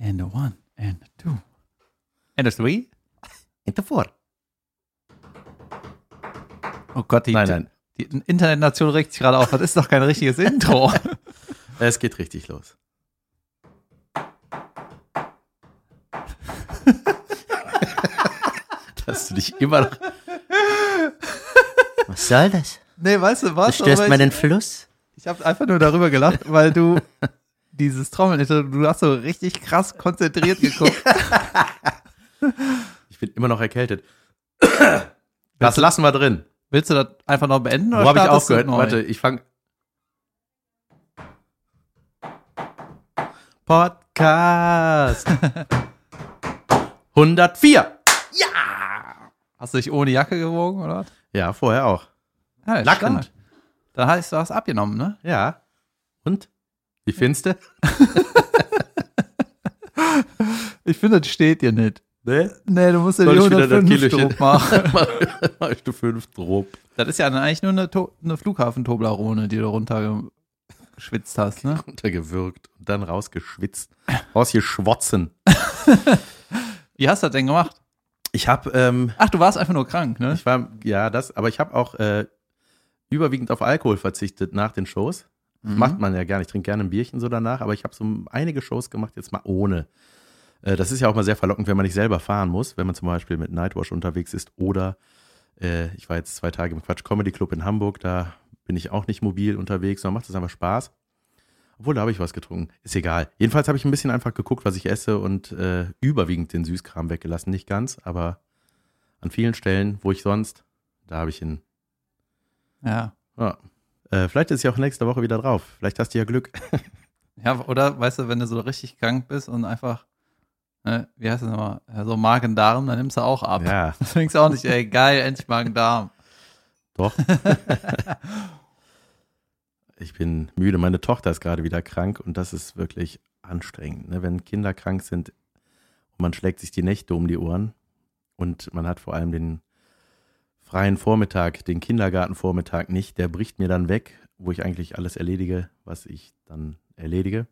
And a one, and a two. And a three. And the four. Oh Gott, die, Nein, nein. die Internetnation regt sich gerade auf. Das ist doch kein richtiges Intro. Es geht richtig los. Dass du dich immer noch. Was soll das? nee, weißt du Du was? störst Aber meinen Fluss? Ich, ich habe einfach nur darüber gelacht, weil du dieses Trommeln, du hast so richtig krass konzentriert geguckt. Ich bin immer noch erkältet. Das lassen wir drin. Willst du das einfach noch beenden? Wo habe ich aufgehört? Warte, ich fange. Podcast 104. Hast du dich ohne Jacke gewogen, oder? was? Ja, vorher auch. Ja, ist Nackend. stark. Da heißt, du hast abgenommen, ne? Ja. Und? Wie findest du? Ich finde, das steht dir nicht. Ne? Nee, du musst ja die ich wieder das 105 Kilochen- Druck machen. Mach ich du fünf Drop. Das ist ja eigentlich nur eine, To- eine Flughafentoblerone, die du runtergeschwitzt hast, ne? Runtergewürgt und dann rausgeschwitzt. Rausgeschwotzen. Wie hast du das denn gemacht? Ich habe, ähm, Ach, du warst einfach nur krank, ne? ich war, ja, das, aber ich habe auch äh, überwiegend auf Alkohol verzichtet nach den Shows. Mhm. macht man ja gerne. Ich trinke gerne ein Bierchen so danach, aber ich habe so einige Shows gemacht, jetzt mal ohne. Äh, das ist ja auch mal sehr verlockend, wenn man nicht selber fahren muss, wenn man zum Beispiel mit Nightwash unterwegs ist oder äh, ich war jetzt zwei Tage im Quatsch Comedy Club in Hamburg, da bin ich auch nicht mobil unterwegs, sondern macht das einfach Spaß. Obwohl, da habe ich was getrunken. Ist egal. Jedenfalls habe ich ein bisschen einfach geguckt, was ich esse und äh, überwiegend den Süßkram weggelassen. Nicht ganz, aber an vielen Stellen, wo ich sonst, da habe ich ihn. Ja. Ja. Äh, vielleicht ist ja auch nächste Woche wieder drauf. Vielleicht hast du ja Glück. Ja, oder weißt du, wenn du so richtig krank bist und einfach, ne, wie heißt das nochmal, so Magen-Darm, dann nimmst du auch ab. Ja, Das denkst du auch nicht, ey, geil, endlich Magen-Darm. doch. ich bin müde. Meine Tochter ist gerade wieder krank und das ist wirklich anstrengend. Ne? Wenn Kinder krank sind und man schlägt sich die Nächte um die Ohren und man hat vor allem den freien Vormittag, den Kindergartenvormittag nicht, der bricht mir dann weg, wo ich eigentlich alles erledige, was ich dann erledige.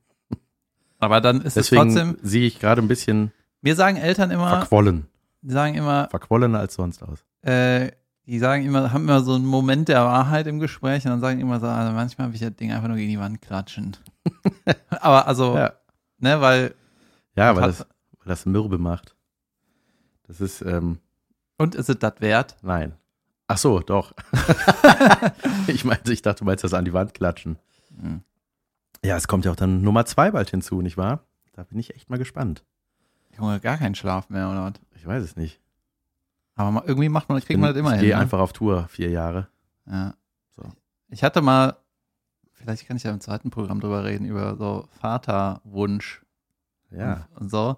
Aber dann ist Deswegen es trotzdem, sehe ich gerade ein bisschen mir sagen Eltern immer, verquollen. die sagen immer, Verquollener als sonst aus. äh, die sagen immer, haben immer so einen Moment der Wahrheit im Gespräch und dann sagen immer so, also manchmal will ich das Ding einfach nur gegen die Wand klatschen. Aber also, Ja. ne, weil, Ja, weil das, weil das mürbe macht. Das ist, ähm, und ist es das wert? nein. Ach so, doch. ich meinte, ich dachte, du meinst das an die Wand klatschen. Hm. Ja, es kommt ja auch dann Nummer zwei bald hinzu, nicht wahr? Da bin ich echt mal gespannt. Junge, gar keinen Schlaf mehr, oder was? Ich weiß es nicht. Aber irgendwie macht man, kriegt man das immer ich hin. gehe ne? einfach auf Tour, vier Jahre. Ja. So. Ich hatte mal, vielleicht kann ich ja im zweiten Programm drüber reden, über so Vaterwunsch Ja. und, und so.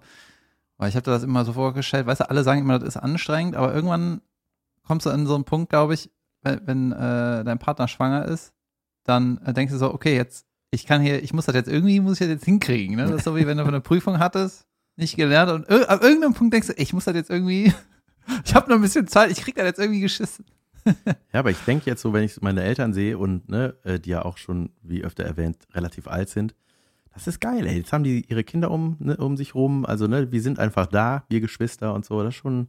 Weil ich habe das immer so vorgestellt, weißt du, alle sagen immer, das ist anstrengend, aber irgendwann kommst du an so einen Punkt, glaube ich, wenn, wenn äh, dein Partner schwanger ist, dann äh, denkst du so, okay, jetzt, ich kann hier, ich muss das jetzt irgendwie, muss ich das jetzt hinkriegen. Ne? Das ist so wie wenn du eine Prüfung hattest, nicht gelernt und ir ab irgendeinem Punkt denkst du, ich muss das jetzt irgendwie, ich habe noch ein bisschen Zeit, ich krieg das jetzt irgendwie geschissen. Ja, aber ich denke jetzt so, wenn ich meine Eltern sehe und ne, äh, die ja auch schon, wie öfter erwähnt, relativ alt sind, das ist geil, ey. Jetzt haben die ihre Kinder um, ne, um sich rum. Also, ne, wir sind einfach da, wir Geschwister und so. Das ist schon,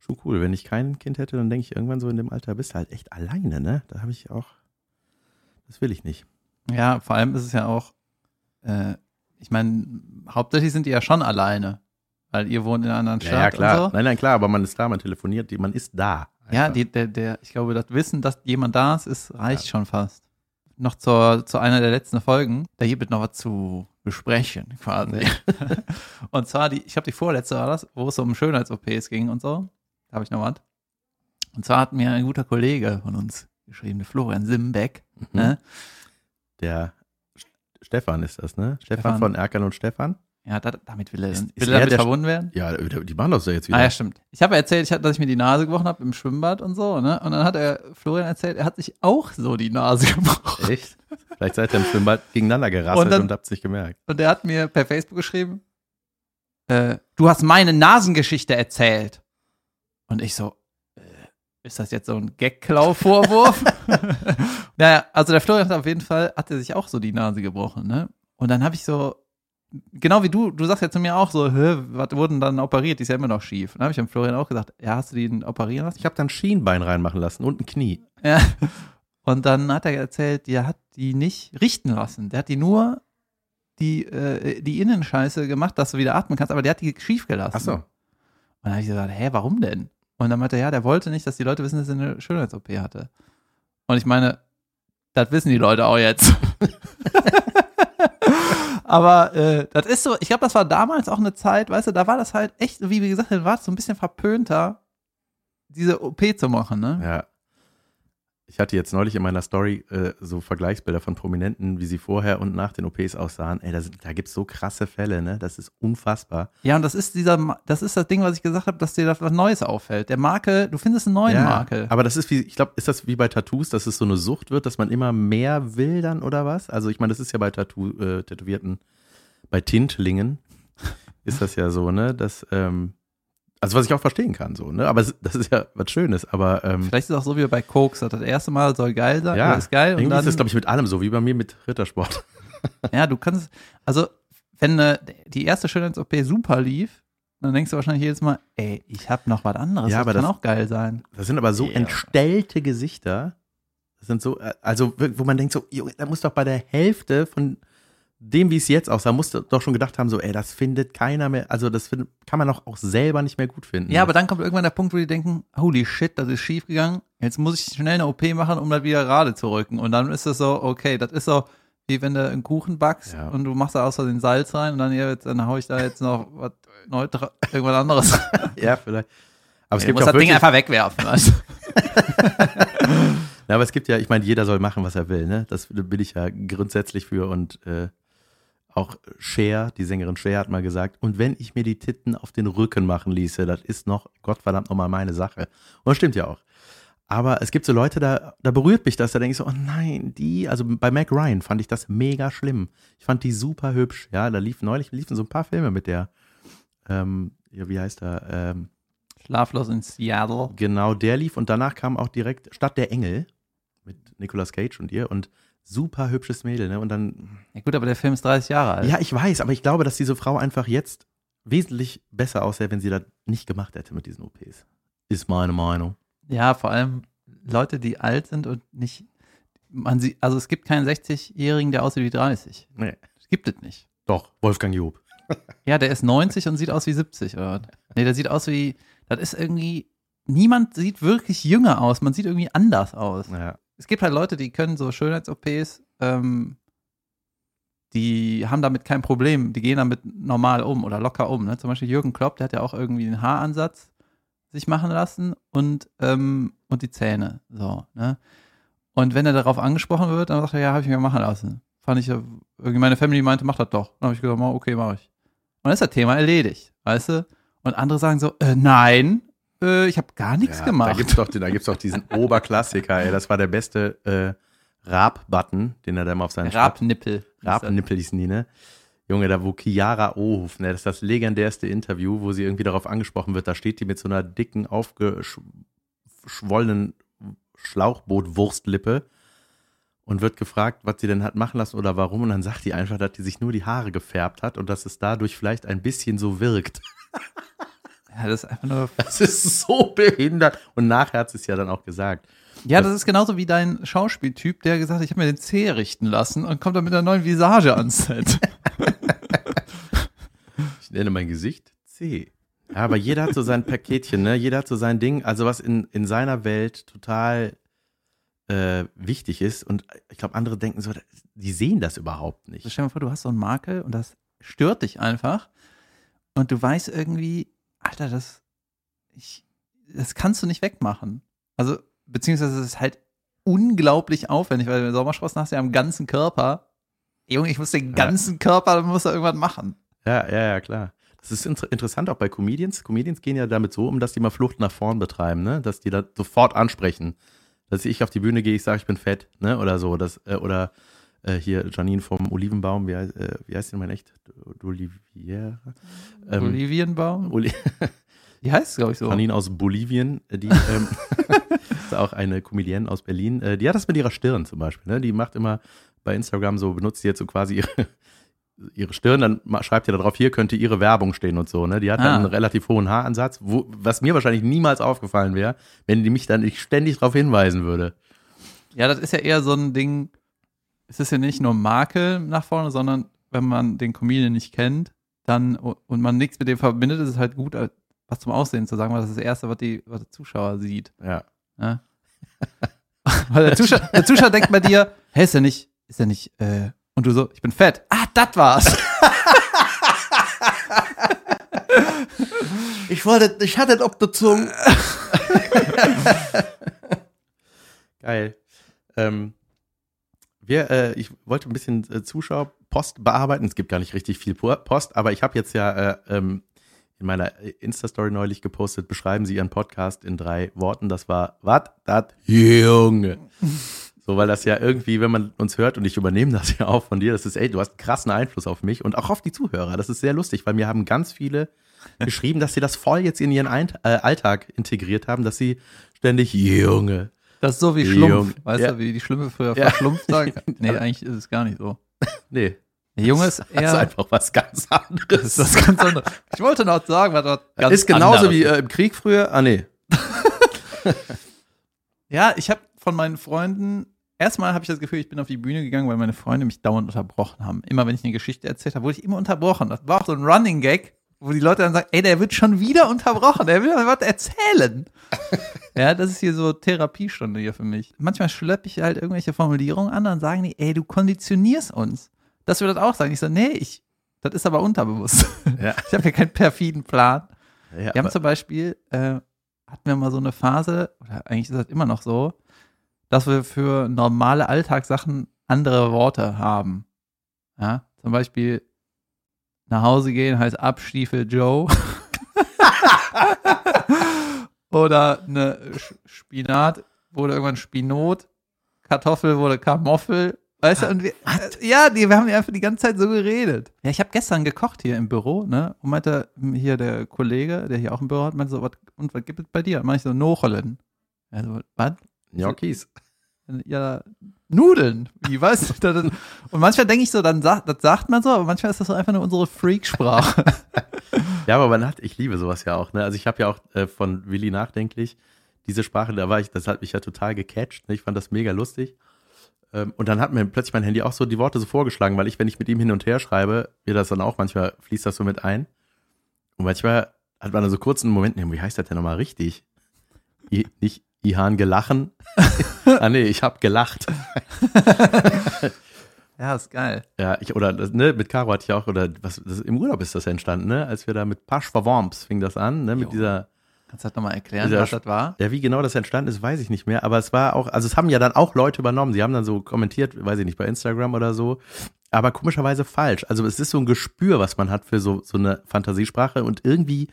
schon cool. Wenn ich kein Kind hätte, dann denke ich irgendwann so in dem Alter, bist du halt echt alleine, ne? Da habe ich auch, das will ich nicht. Ja, vor allem ist es ja auch, äh, ich meine, hauptsächlich sind die ja schon alleine, weil ihr wohnt in einer anderen Ja, Stadt ja, klar. und so. Nein, nein, klar, aber man ist da, man telefoniert, die- man ist da. Ja, Einfach. die, der, der, ich glaube, das Wissen, dass jemand da ist, ist reicht schon fast. Noch zur, zu einer der letzten Folgen, da gibt es noch was zu besprechen, quasi. und zwar die, ich glaube, die vorletzte war das, wo es um Schönheits-OPs ging und so. Da habe ich noch was. Und zwar hat mir ein guter Kollege von uns geschrieben, der Florian Simbeck, Mhm. ne? Der St- Stefan ist das, ne? Stefan, Stefan. von Erkan und Stefan. Ja, da, damit will er, Ist- will er damit verbunden werden. Ja, die machen das ja jetzt wieder. Ah ja, stimmt. Ich habe erzählt, ich dass ich mir die Nase gebrochen habe im Schwimmbad und so, ne? Und dann hat er Florian erzählt, er hat sich auch so die Nase gebrochen. Echt? Vielleicht seid ihr im Schwimmbad gegeneinander gerasselt Und dann- und habt's nicht gemerkt. Und er hat mir per Facebook geschrieben, äh, du hast meine Nasengeschichte erzählt. Und ich so, äh, ist das jetzt so ein Gag-Klau-Vorwurf? naja, also der Florian hat auf jeden Fall, hat er sich auch so die Nase gebrochen, ne? Und dann habe ich so genau wie du, du sagst ja zu mir auch so, Hä, was wurden dann operiert? Die ist ja immer noch schief. Dann habe ich dem Florian auch gesagt, ja, hast du die operieren lassen? Ich habe dann Schienbein reinmachen lassen und ein Knie. Ja. Und dann hat er erzählt, der hat die nicht richten lassen. Der hat die nur die, äh, die Innenscheiße gemacht, dass du wieder atmen kannst, aber der hat die schief gelassen. Ach so. Und dann habe ich gesagt, hä, warum denn? Und dann meinte er, ja, der wollte nicht, dass die Leute wissen, dass er eine Schönheits-OP hatte. Und ich meine, das wissen die Leute auch jetzt. Aber äh, das ist so, ich glaube, das war damals auch eine Zeit, weißt du, da war das halt echt, wie gesagt haben, war es so ein bisschen verpönter, diese OP zu machen, ne? Ja. Ich hatte jetzt neulich in meiner Story äh, so Vergleichsbilder von Prominenten, wie sie vorher und nach den OPs aussahen. Ey, da, sind- da gibt's so krasse Fälle, ne? Das ist unfassbar. Ja, und das ist dieser, das ist das Ding, was ich gesagt habe, dass dir da was Neues auffällt. Der Makel, du findest einen neuen ja, Makel. Aber das ist wie, ich glaube, ist das wie bei Tattoos, dass es so eine Sucht wird, dass man immer mehr will dann oder was? Also ich meine, das ist ja bei Tattoo, äh, Tätowierten, bei Tintlingen ist das ja so, ne? Dass, ähm, also was ich auch verstehen kann, so, ne? Aber es, das ist ja was Schönes, aber ähm, Vielleicht ist es auch so wie bei Koks, das erste Mal soll geil sein, ja, ist geil und irgendwie dann, ist das, glaube ich, mit allem so, wie bei mir mit Rittersport. ja, du kannst, also, wenn äh, die erste Schönheits-OP super lief, dann denkst du wahrscheinlich jedes Mal, ey, ich habe noch was anderes, Ja, das kann das- auch geil sein. Das sind aber so Ja. entstellte Gesichter. Das sind so, äh, also wo man denkt so, Junge, da muss doch bei der Hälfte von dem, wie es jetzt aussah, musst du doch schon gedacht haben, so, ey, das findet keiner mehr, also das find, kann man doch auch selber nicht mehr gut finden. Ja, aber dann kommt irgendwann der Punkt, wo die denken, holy shit, das ist schief gegangen, jetzt muss ich schnell eine OP machen, um das wieder gerade zu rücken. Und dann ist es so, okay, das ist so, wie wenn du einen Kuchen backst Ja. und du machst da außer den Salz rein und dann, ja, jetzt, dann hau ich da jetzt noch was neutra irgendwas anderes. ja, vielleicht. Aber es du gibt ja das Ding einfach wegwerfen. Also. ja, aber es gibt ja, ich meine, jeder soll machen, was er will, ne? Das bin ich ja grundsätzlich für und äh, auch Cher, die Sängerin Cher hat mal gesagt, und wenn ich mir die Titten auf den Rücken machen ließe, das ist noch, Gottverdammt nochmal meine Sache. Und das stimmt ja auch. Aber es gibt so Leute, da, da berührt mich das, da denke ich so, oh nein, die, also bei Mac Ryan fand ich das mega schlimm. Ich fand die super hübsch, ja, da liefen neulich liefen so ein paar Filme mit der, ähm, ja, wie heißt er, ähm, Schlaflos in Seattle. Genau, der lief und danach kam auch direkt Stadt der Engel mit Nicolas Cage und ihr und super hübsches Mädel, ne? Und dann, Ja gut, aber der Film ist 30 Jahre alt. ja, ich weiß, aber ich glaube, dass diese Frau einfach jetzt wesentlich besser aussähe, wenn sie das nicht gemacht hätte mit diesen OPs. Ist meine Meinung. Ja, vor allem Leute, die alt sind und nicht, man sieht, also es gibt keinen 60-Jährigen, der aussieht wie 30. Nee. Das gibt es nicht. Doch, Wolfgang Job. Ja, der ist 90 und sieht aus wie 70, oder? Nee, der sieht aus wie, das ist irgendwie, niemand sieht wirklich jünger aus, man sieht irgendwie anders aus. Ja. Es gibt halt Leute, die können so Schönheits-OPs, ähm, die haben damit kein Problem, die gehen damit normal um oder locker um. Ne? Zum Beispiel Jürgen Klopp, der hat ja auch irgendwie einen Haaransatz sich machen lassen und, ähm, und die Zähne. So, ne? Und wenn er darauf angesprochen wird, dann sagt er, ja, habe ich mir machen lassen. Fand ich, irgendwie meine Family meinte, mach das doch. Dann habe ich gesagt, "Ma, okay, mache ich. Und dann ist das Thema erledigt, weißt du? Und andere sagen so, äh, nein, äh, ich habe gar nichts Ja, gemacht. Da gibt's doch, da gibt's doch diesen Oberklassiker, ey. Das war der beste äh, Rap-Button, den er da mal auf seinen Rabnippel. Rabnippel hießen die, ne? Junge, da wo Chiara Ohof, ne, das ist das legendärste Interview, wo sie irgendwie darauf angesprochen wird, da steht die mit so einer dicken, aufgeschwollenen Schlauchbootwurstlippe und wird gefragt, was sie denn hat machen lassen oder warum. Und dann sagt die einfach, dass die sich nur die Haare gefärbt hat und dass es dadurch vielleicht ein bisschen so wirkt. Ja, das ist einfach nur. Das ist so behindert. Und nachher hat sie es ja dann auch gesagt. Ja, das ist genauso wie dein Schauspieltyp, der gesagt hat, ich habe mir den Zeh richten lassen und kommt dann mit einer neuen Visage ans Set. Ich nenne mein Gesicht C. Ja, aber jeder hat so sein Paketchen, ne? Jeder hat so sein Ding, also was in, in seiner Welt total äh, wichtig ist. Und ich glaube, andere denken so, die sehen das überhaupt Also nicht. stell dir mal vor, du hast so einen Makel und das stört dich einfach. Und du weißt irgendwie, Alter, das, ich, das kannst du nicht wegmachen. Also, beziehungsweise es ist halt unglaublich aufwendig, weil du Sommersprossen hast du ja am ganzen Körper. Junge, ich muss den Ja. ganzen Körper, dann muss er irgendwas machen. Ja, ja, ja, klar. Das ist inter interessant auch bei Comedians. Comedians gehen ja damit so um, dass die mal Flucht nach vorn betreiben, ne? Dass die da sofort ansprechen. Dass ich auf die Bühne gehe, ich sage, ich bin fett, ne? Oder so. Das, äh, oder äh, hier Janine vom Olivenbaum, wie, heißt- äh, wie heißt die mein echt? Olivier? Ähm, Olivienbaum? Oli Die heißt es, glaube ich, so. Janine aus Bolivien, äh, die ähm, ist auch eine Comedienne aus Berlin. Äh, die hat das mit ihrer Stirn zum Beispiel. Ne? Die macht immer bei Instagram so, benutzt die jetzt so quasi ihre, ihre Stirn, dann schreibt ihr da drauf, hier könnte ihre Werbung stehen und so, ne? Die hat dann Ah. einen relativ hohen Haaransatz, wo, was mir wahrscheinlich niemals aufgefallen wäre, wenn die mich dann nicht ständig darauf hinweisen würde. Ja, das ist ja eher so ein Ding, es ist ja nicht nur Makel nach vorne, sondern wenn man den Comedian nicht kennt, dann und man nichts mit dem verbindet, ist es halt gut, äh, was zum Aussehen zu sagen, weil das ist das Erste, was, die, was der Zuschauer sieht. Ja. Ja? weil der Zuschauer, der Zuschauer denkt bei dir, hä, ist er nicht, ist er nicht, äh, und du so, ich bin fett. Ah, das war's. Ich wollte, ich hatte auf der Zunge. Geil. Ähm, wir, äh, ich wollte ein bisschen äh, Zuschauerpost bearbeiten. Es gibt gar nicht richtig viel Po- Post, aber ich habe jetzt ja äh, ähm, in meiner Insta-Story neulich gepostet, beschreiben Sie Ihren Podcast in drei Worten. Das war, was? Das Junge. So, weil das ja irgendwie, wenn man uns hört, und ich übernehme das ja auch von dir, das ist, ey, du hast einen krassen Einfluss auf mich und auch auf die Zuhörer. Das ist sehr lustig, weil mir haben ganz viele geschrieben, dass sie das voll jetzt in ihren äh, Alltag integriert haben, dass sie ständig Junge. Das ist so wie Jung. Schlumpf. Weißt Ja. du, wie die Schlümpfe früher Ja. verschlumpft sagen? Nee, eigentlich ist es gar nicht so. Nee, Der Junge ist das ist eher. einfach was ganz Das anderes. ist was ganz anderes. Ich wollte noch sagen, was ganz ist genauso anderes wie äh, im Krieg früher. Ah, nee. Ja, ich habe von meinen Freunden, erstmal habe ich das Gefühl, ich bin auf die Bühne gegangen, weil meine Freunde mich dauernd unterbrochen haben. Immer wenn ich eine Geschichte erzählt habe, wurde ich immer unterbrochen. Das war auch so ein Running Gag, wo die Leute dann sagen, ey, der wird schon wieder unterbrochen, der will was erzählen. ja, das ist hier so Therapiestunde hier für mich. Manchmal schleppe ich halt irgendwelche Formulierungen an, dann sagen die, ey, du konditionierst uns. Dass wir das auch sagen. Ich so, nee, ich, das ist aber unterbewusst. Ja. Ich habe hier keinen perfiden Plan. Ja, Wir haben zum Beispiel, äh, hatten wir mal so eine Phase, oder eigentlich ist das immer noch so, dass wir für normale Alltagssachen andere Worte haben. Ja, zum Beispiel nach Hause gehen heißt Abstiefel Joe. Oder eine Spinat wurde irgendwann Spinot, Kartoffel wurde Kamoffel. Weißt du, und wir, äh, ja, die, wir haben ja einfach die ganze Zeit so geredet. Ja, ich habe gestern gekocht hier im Büro, ne? Und meinte hier der Kollege, der hier auch im Büro hat, meinte so, was, und was gibt es bei dir? Und meinte ich so, Nochelen. Also, was? Gnocchis. Ja, Nudeln. Wie ist, und manchmal denke ich so, dann sagt, das sagt man so, aber manchmal ist das so einfach nur unsere Freaksprache. Ja, aber man hat, ich liebe sowas ja auch. Ne? Also ich habe ja auch äh, von Willi nachdenklich diese Sprache, da war ich, das hat mich ja total gecatcht. Ne? Ich fand das mega lustig. Ähm, und dann hat mir plötzlich mein Handy auch so die Worte so vorgeschlagen, weil ich, wenn ich mit ihm hin und her schreibe, mir das dann auch manchmal fließt das so mit ein. Und manchmal hat man dann so kurz einen Moment, nee, wie heißt das denn nochmal richtig? I, nicht Ihan gelachen. ah nee, ich hab gelacht. ja, ist geil. Ja, ich, oder ne, mit Caro hatte ich auch, oder was, das, im Urlaub ist das entstanden, ne? Als wir da mit Pasch Verworms fing das an, ne? Mit Jo. dieser, Kannst du das nochmal erklären, Dieser was das war? ja, wie genau das entstanden ist, weiß ich nicht mehr. Aber es war auch, also es haben ja dann auch Leute übernommen. Sie haben dann so kommentiert, weiß ich nicht, bei Instagram oder so. Aber komischerweise falsch. Also es ist so ein Gespür, was man hat für so, so eine Fantasiesprache und irgendwie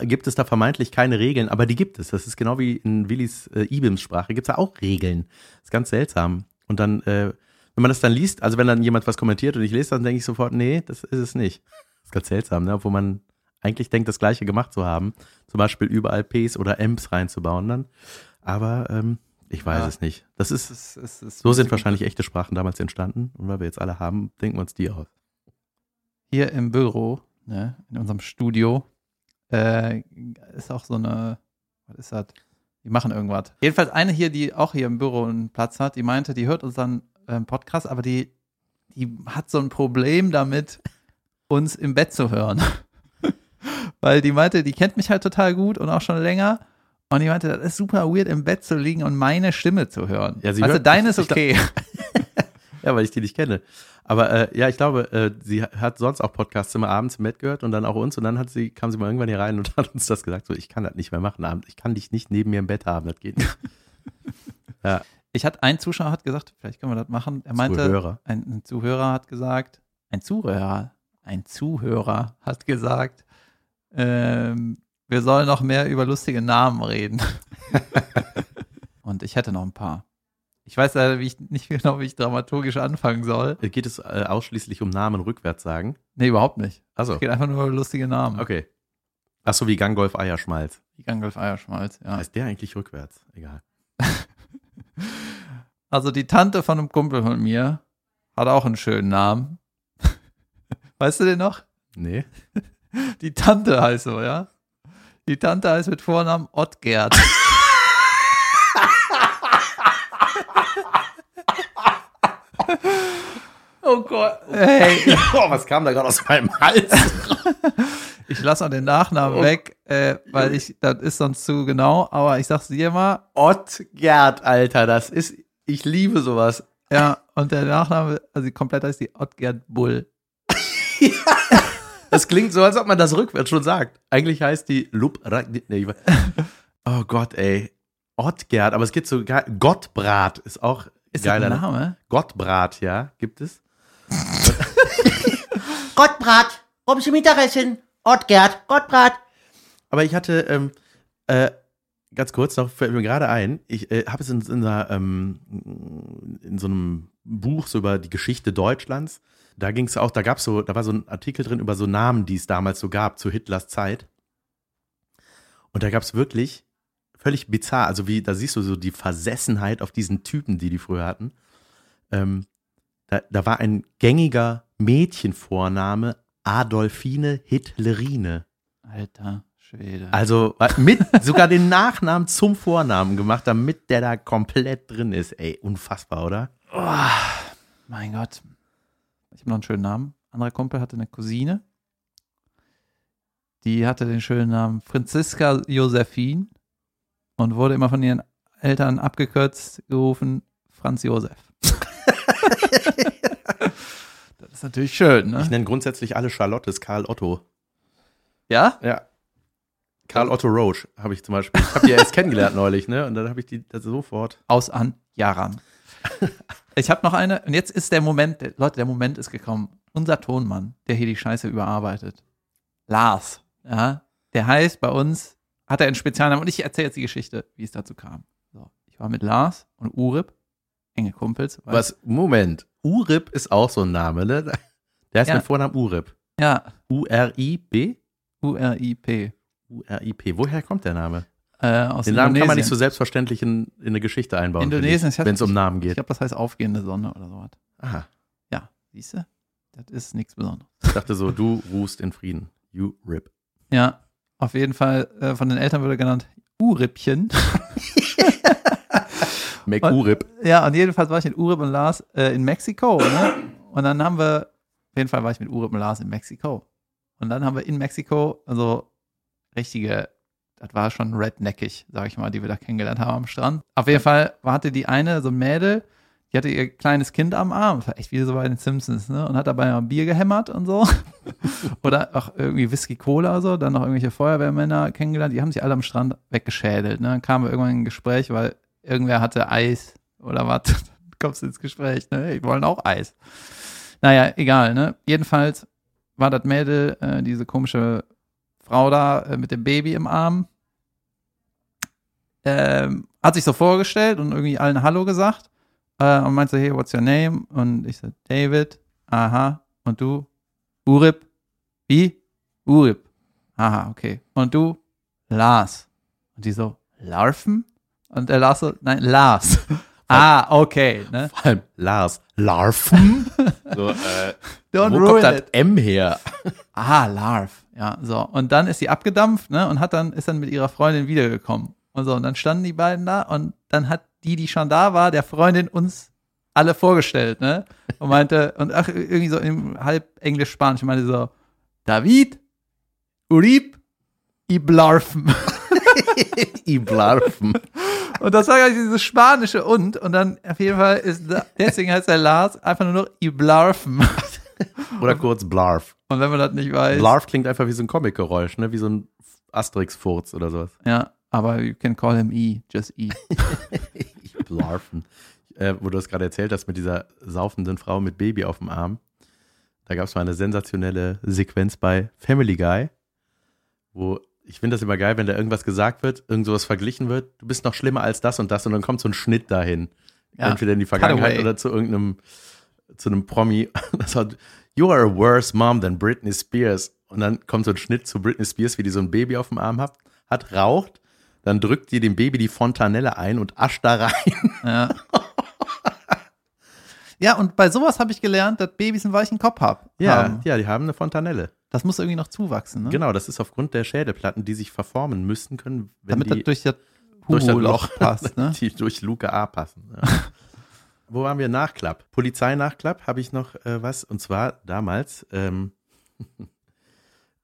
gibt es da vermeintlich keine Regeln, aber die gibt es. Das ist genau wie in Willis äh, Ibims-Sprache, gibt es da auch Regeln. Das ist ganz seltsam. Und dann, äh, wenn man das dann liest, also wenn dann jemand was kommentiert und ich lese, dann denke ich sofort, nee, das ist es nicht. Das ist ganz seltsam, ne? Obwohl man eigentlich denkt, das Gleiche gemacht zu haben. Zum Beispiel überall Ps oder Ms reinzubauen dann. Aber ähm, ich weiß Ja. es nicht. Das ist, Es ist, es ist so sind wahrscheinlich echte Sprachen damals entstanden. Und weil wir jetzt alle haben, denken wir uns die aus. hier im Büro, ne, in unserem Studio, äh, ist auch so eine, was ist das? Die machen irgendwas. Jedenfalls eine hier, die auch hier im Büro einen Platz hat, die meinte, die hört unseren ähm, Podcast, aber die, die hat so ein Problem damit, uns im Bett zu hören. Weil die meinte, die kennt mich halt total gut und auch schon länger. Und die meinte, das ist super weird, im Bett zu liegen und meine Stimme zu hören. Ja, sie du, hört- deine ist okay. Ja, weil ich die nicht kenne. Aber äh, ja, ich glaube, äh, sie hat sonst auch Podcasts immer abends im Bett gehört und dann auch uns. Und dann hat sie, kam sie mal irgendwann hier rein und hat uns das gesagt: so, ich kann das nicht mehr machen abends. Ich kann dich nicht neben mir im Bett haben, das geht nicht. ja, Ich hatte, ein Zuschauer hat gesagt, vielleicht können wir das machen. Er meinte, Zuhörer. Ein, ein Zuhörer hat gesagt, ein Zuhörer, ein Zuhörer hat gesagt, ähm, wir sollen noch mehr über lustige Namen reden. Und ich hätte noch ein paar. Ich weiß leider wie ich, nicht genau, wie ich dramaturgisch anfangen soll. Äh, Geht es äh, ausschließlich um Namen rückwärts sagen? Nee, überhaupt nicht. Also, Es geht einfach nur um lustige Namen. okay. Ach so, wie Gangolf Eierschmalz. Wie Gangolf Eierschmalz, ja. Heißt der eigentlich rückwärts? Egal. Also die Tante von einem Kumpel von mir hat auch einen schönen Namen. Weißt du den noch? Nee. Die Tante heißt so, ja? Die Tante heißt mit Vornamen Ottgerd. Oh Gott. Hey, Oh, was kam da gerade aus meinem Hals? ich lasse auch den Nachnamen Oh. weg, äh, weil ich, das ist sonst zu genau, aber ich sag's dir mal, Ottgerd, Alter, das ist, ich liebe sowas. ja, und der Nachname, also komplett heißt die Ottgerd Bull. Das klingt so, als ob man das rückwärts schon sagt. Eigentlich heißt die Lup. Nee, oh Gott, ey. Ottgerd, aber es geht so geil. Gottbrat ist auch Ist das geiler ein Name? Gottbrat, ja, gibt es. Gottbrat, oben zum Mittagessen. Ottgerd, Gottbrat. Aber ich hatte, ähm, äh, ganz kurz noch, fällt mir gerade ein, ich äh, habe es in, in, einer, ähm, in so einem Buch so über die Geschichte Deutschlands, da ging es auch, da gab es so, da war so ein Artikel drin über so Namen, die es damals so gab, zu Hitlers Zeit. Und da gab es wirklich völlig bizarr, also wie, da siehst du so die Versessenheit auf diesen Typen, die die früher hatten. Ähm, da, da war ein gängiger Mädchenvorname Adolfine Hitlerine. Alter Schwede. Also mit sogar den Nachnamen zum Vornamen gemacht, damit der da komplett drin ist. Ey, unfassbar, oder? Oh, mein Gott. Ich habe noch einen schönen Namen. Anderer Kumpel hatte eine Cousine. Die hatte den schönen Namen Franziska Josephine und wurde immer von ihren Eltern abgekürzt gerufen Franz Josef. das ist natürlich schön, Ich ne? nenne grundsätzlich alle Charlottes Karl Otto. Ja? Ja. Karl Otto Roche habe ich zum Beispiel. Ich habe die ja erst kennengelernt neulich, ne? Und dann habe ich die sofort. Aus an Jaran. Ich habe noch eine, und jetzt ist der Moment, Leute, der Moment ist gekommen. Unser Tonmann, der hier die Scheiße überarbeitet. Lars, ja, der heißt bei uns, hat er einen Spezialnamen, und ich erzähle jetzt die Geschichte, wie es dazu kam. So, ich war mit Lars und Urip, enge Kumpels. Was? Moment. Urip ist auch so ein Name, ne? Der heißt Ja. mit Vornamen Urip. Ja, U-R-I-B? U-R-I-P. U-R-I-P. Woher kommt der Name? Äh, aus Den Namen kann man nicht so selbstverständlich in, in eine Geschichte einbauen. Indonesien, ich Wenn es um Namen Ich geht. glaube, das heißt aufgehende Sonne oder sowas. Aha. Ja, siehst du? Das ist nichts Besonderes. Ich dachte so, du ruhst in Frieden. You rip. Ja, auf jeden Fall, äh, von den Eltern wurde genannt Urippchen. Mac Urip. Ja, und jedenfalls war ich mit Urip und Lars äh, in Mexiko, ne? Und dann haben wir, auf jeden Fall war ich mit Urip und Lars in Mexiko. Und dann haben wir in Mexiko, also richtige, das war schon redneckig, sag ich mal, die wir da kennengelernt haben am Strand. Auf jeden Fall hatte die eine, so ein Mädel, die hatte ihr kleines Kind am Arm, das war echt wie so bei den Simpsons, ne? Und hat dabei mal Bier gehämmert und so. oder auch irgendwie Whisky Cola so, dann noch irgendwelche Feuerwehrmänner kennengelernt, die haben sich alle am Strand weggeschädelt, ne? Dann kamen wir irgendwann in ein Gespräch, weil irgendwer hatte Eis oder was. Dann kommst du ins Gespräch, ne? Die wollen auch Eis. Naja, egal, ne? Jedenfalls war das Mädel, äh, diese komische Frau da äh, mit dem Baby im Arm, ähm, hat sich so vorgestellt und irgendwie allen Hallo gesagt äh, und meinte, hey, what's your name? Und ich so, David, aha. Und du? Urip? Wie? Urip. Aha, okay. Und du? Lars. Und die so, Larven? Und der Lars so, nein, Lars. ah, okay. Ne? Vor allem Lars. Larven? so, äh, Don't wo kommt das it. M her? Ah, Larv. Ja, so. Und dann ist sie abgedampft, ne, und hat dann, ist dann mit ihrer Freundin wiedergekommen. Und so, und dann standen die beiden da und dann hat die, die schon da war, der Freundin uns alle vorgestellt, ne? Und meinte, und ach, irgendwie so im halb Englisch-Spanisch, meinte so, David, Urib, Iblarfen. Iblarven. Und das war gleich dieses spanische und, und dann auf jeden Fall ist, da, deswegen heißt der Lars einfach nur noch Iblarfen. Oder kurz Blarf. Und wenn man das nicht weiß, Blarf klingt einfach wie so ein Comic-Geräusch, ne? Wie so ein Asterix-Furz oder sowas. ja, aber you can call him E, just E. Blarfen. Äh, wo du das gerade erzählt hast mit dieser saufenden Frau mit Baby auf dem Arm. Da gab es mal eine sensationelle Sequenz bei Family Guy, wo ich finde das immer geil, wenn da irgendwas gesagt wird, irgend sowas verglichen wird. Du bist noch schlimmer als das und das und dann kommt so ein Schnitt dahin. Ja. Entweder in die Vergangenheit oder zu irgendeinem, zu einem Promi. Das hat, you are a worse mom than Britney Spears. Und dann kommt so ein Schnitt zu Britney Spears, wie die so ein Baby auf dem Arm hat, hat raucht, dann drückt die dem Baby die Fontanelle ein und ascht da rein. Ja. Ja, und bei sowas habe ich gelernt, dass Babys einen weichen Kopf hab, Ja, haben. ja, die haben eine Fontanelle. Das muss irgendwie noch zuwachsen, ne? Genau, das ist aufgrund der Schädelplatten, die sich verformen müssen können, wenn Damit die das durch das durch das Hugo-Loch passt, ne? die durch Luke A passen. Ja. Wo waren wir? Nachklapp. Polizeinachklapp habe ich noch äh, was. Und zwar damals, ähm,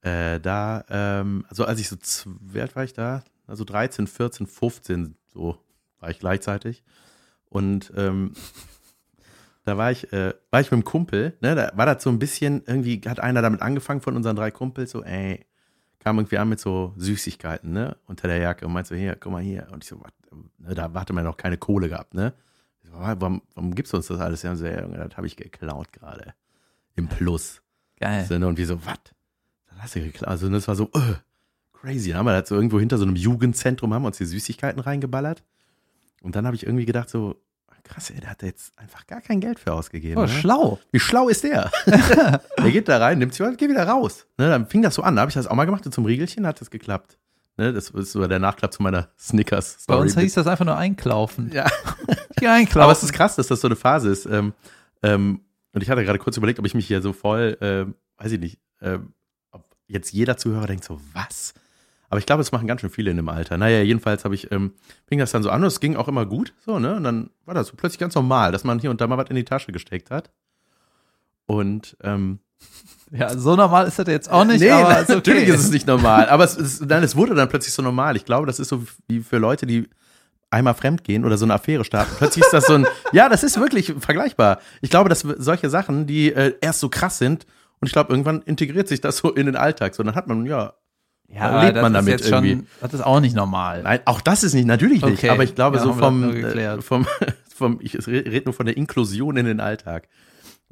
äh, da, ähm, also als ich so, wie alt war ich da? Also 13, 14, 15, so war ich gleichzeitig. Und ähm, da war ich, äh, war ich mit einem Kumpel, ne, da war das so ein bisschen, irgendwie hat einer damit angefangen von unseren drei Kumpels, so, ey, kam irgendwie an mit so Süßigkeiten, ne, unter der Jacke und meinte so, hier, guck mal hier. Und ich so, was, ne, da hatte man noch keine Kohle gehabt, ne. So, warum, warum gibst du uns das alles? Ja, und so, Junge, das habe ich geklaut gerade. Im Plus. Geil. So, ne, Und wir so, was? Das hast du geklaut. Also, das war so, äh, crazy. Dann haben wir das so irgendwo hinter so einem Jugendzentrum, haben wir uns die Süßigkeiten reingeballert. Und dann habe ich irgendwie gedacht, so, krass, ey, der hat da jetzt einfach gar kein Geld für ausgegeben. Oh, ne? schlau. Wie schlau ist der? der geht da rein, nimmt sich was, geht wieder raus. Ne, dann fing das so an. Da habe ich das auch mal gemacht und zum Riegelchen hat das geklappt. Ne, das ist so der Nachklapp zu meiner Bei Snickers-Story. uns hieß das einfach nur einkaufen. ja. Ich geh einkaufen. Aber es ist krass, dass das so eine Phase ist. Ähm, ähm, und ich hatte gerade kurz überlegt, ob ich mich hier so voll, ähm, weiß ich nicht, ähm, ob jetzt jeder Zuhörer denkt so, was? Aber ich glaube, es machen ganz schön viele in dem Alter. Naja, jedenfalls habe ich, ähm, fing das dann so an und es ging auch immer gut, so, ne? Und dann war das so plötzlich ganz normal, dass man hier und da mal was in die Tasche gesteckt hat. Und ähm, ja, so normal ist das jetzt auch nicht, nee, aber ist okay. natürlich ist es nicht normal. Aber es, es, nein, es wurde dann plötzlich so normal. Ich glaube, das ist so wie für Leute, die einmal fremd gehen oder so eine Affäre starten. Plötzlich ist das so ein, ja, das ist wirklich vergleichbar. Ich glaube, dass solche Sachen, die äh, erst so krass sind und ich glaube, irgendwann integriert sich das so in den Alltag. So, dann hat man, ja, ja, da lebt das man ist damit jetzt schon, irgendwie. Das ist auch nicht normal. nein, auch das ist nicht, natürlich nicht. Okay. Aber ich glaube, Ja, so vom, äh, vom, vom, ich rede nur von der Inklusion in den Alltag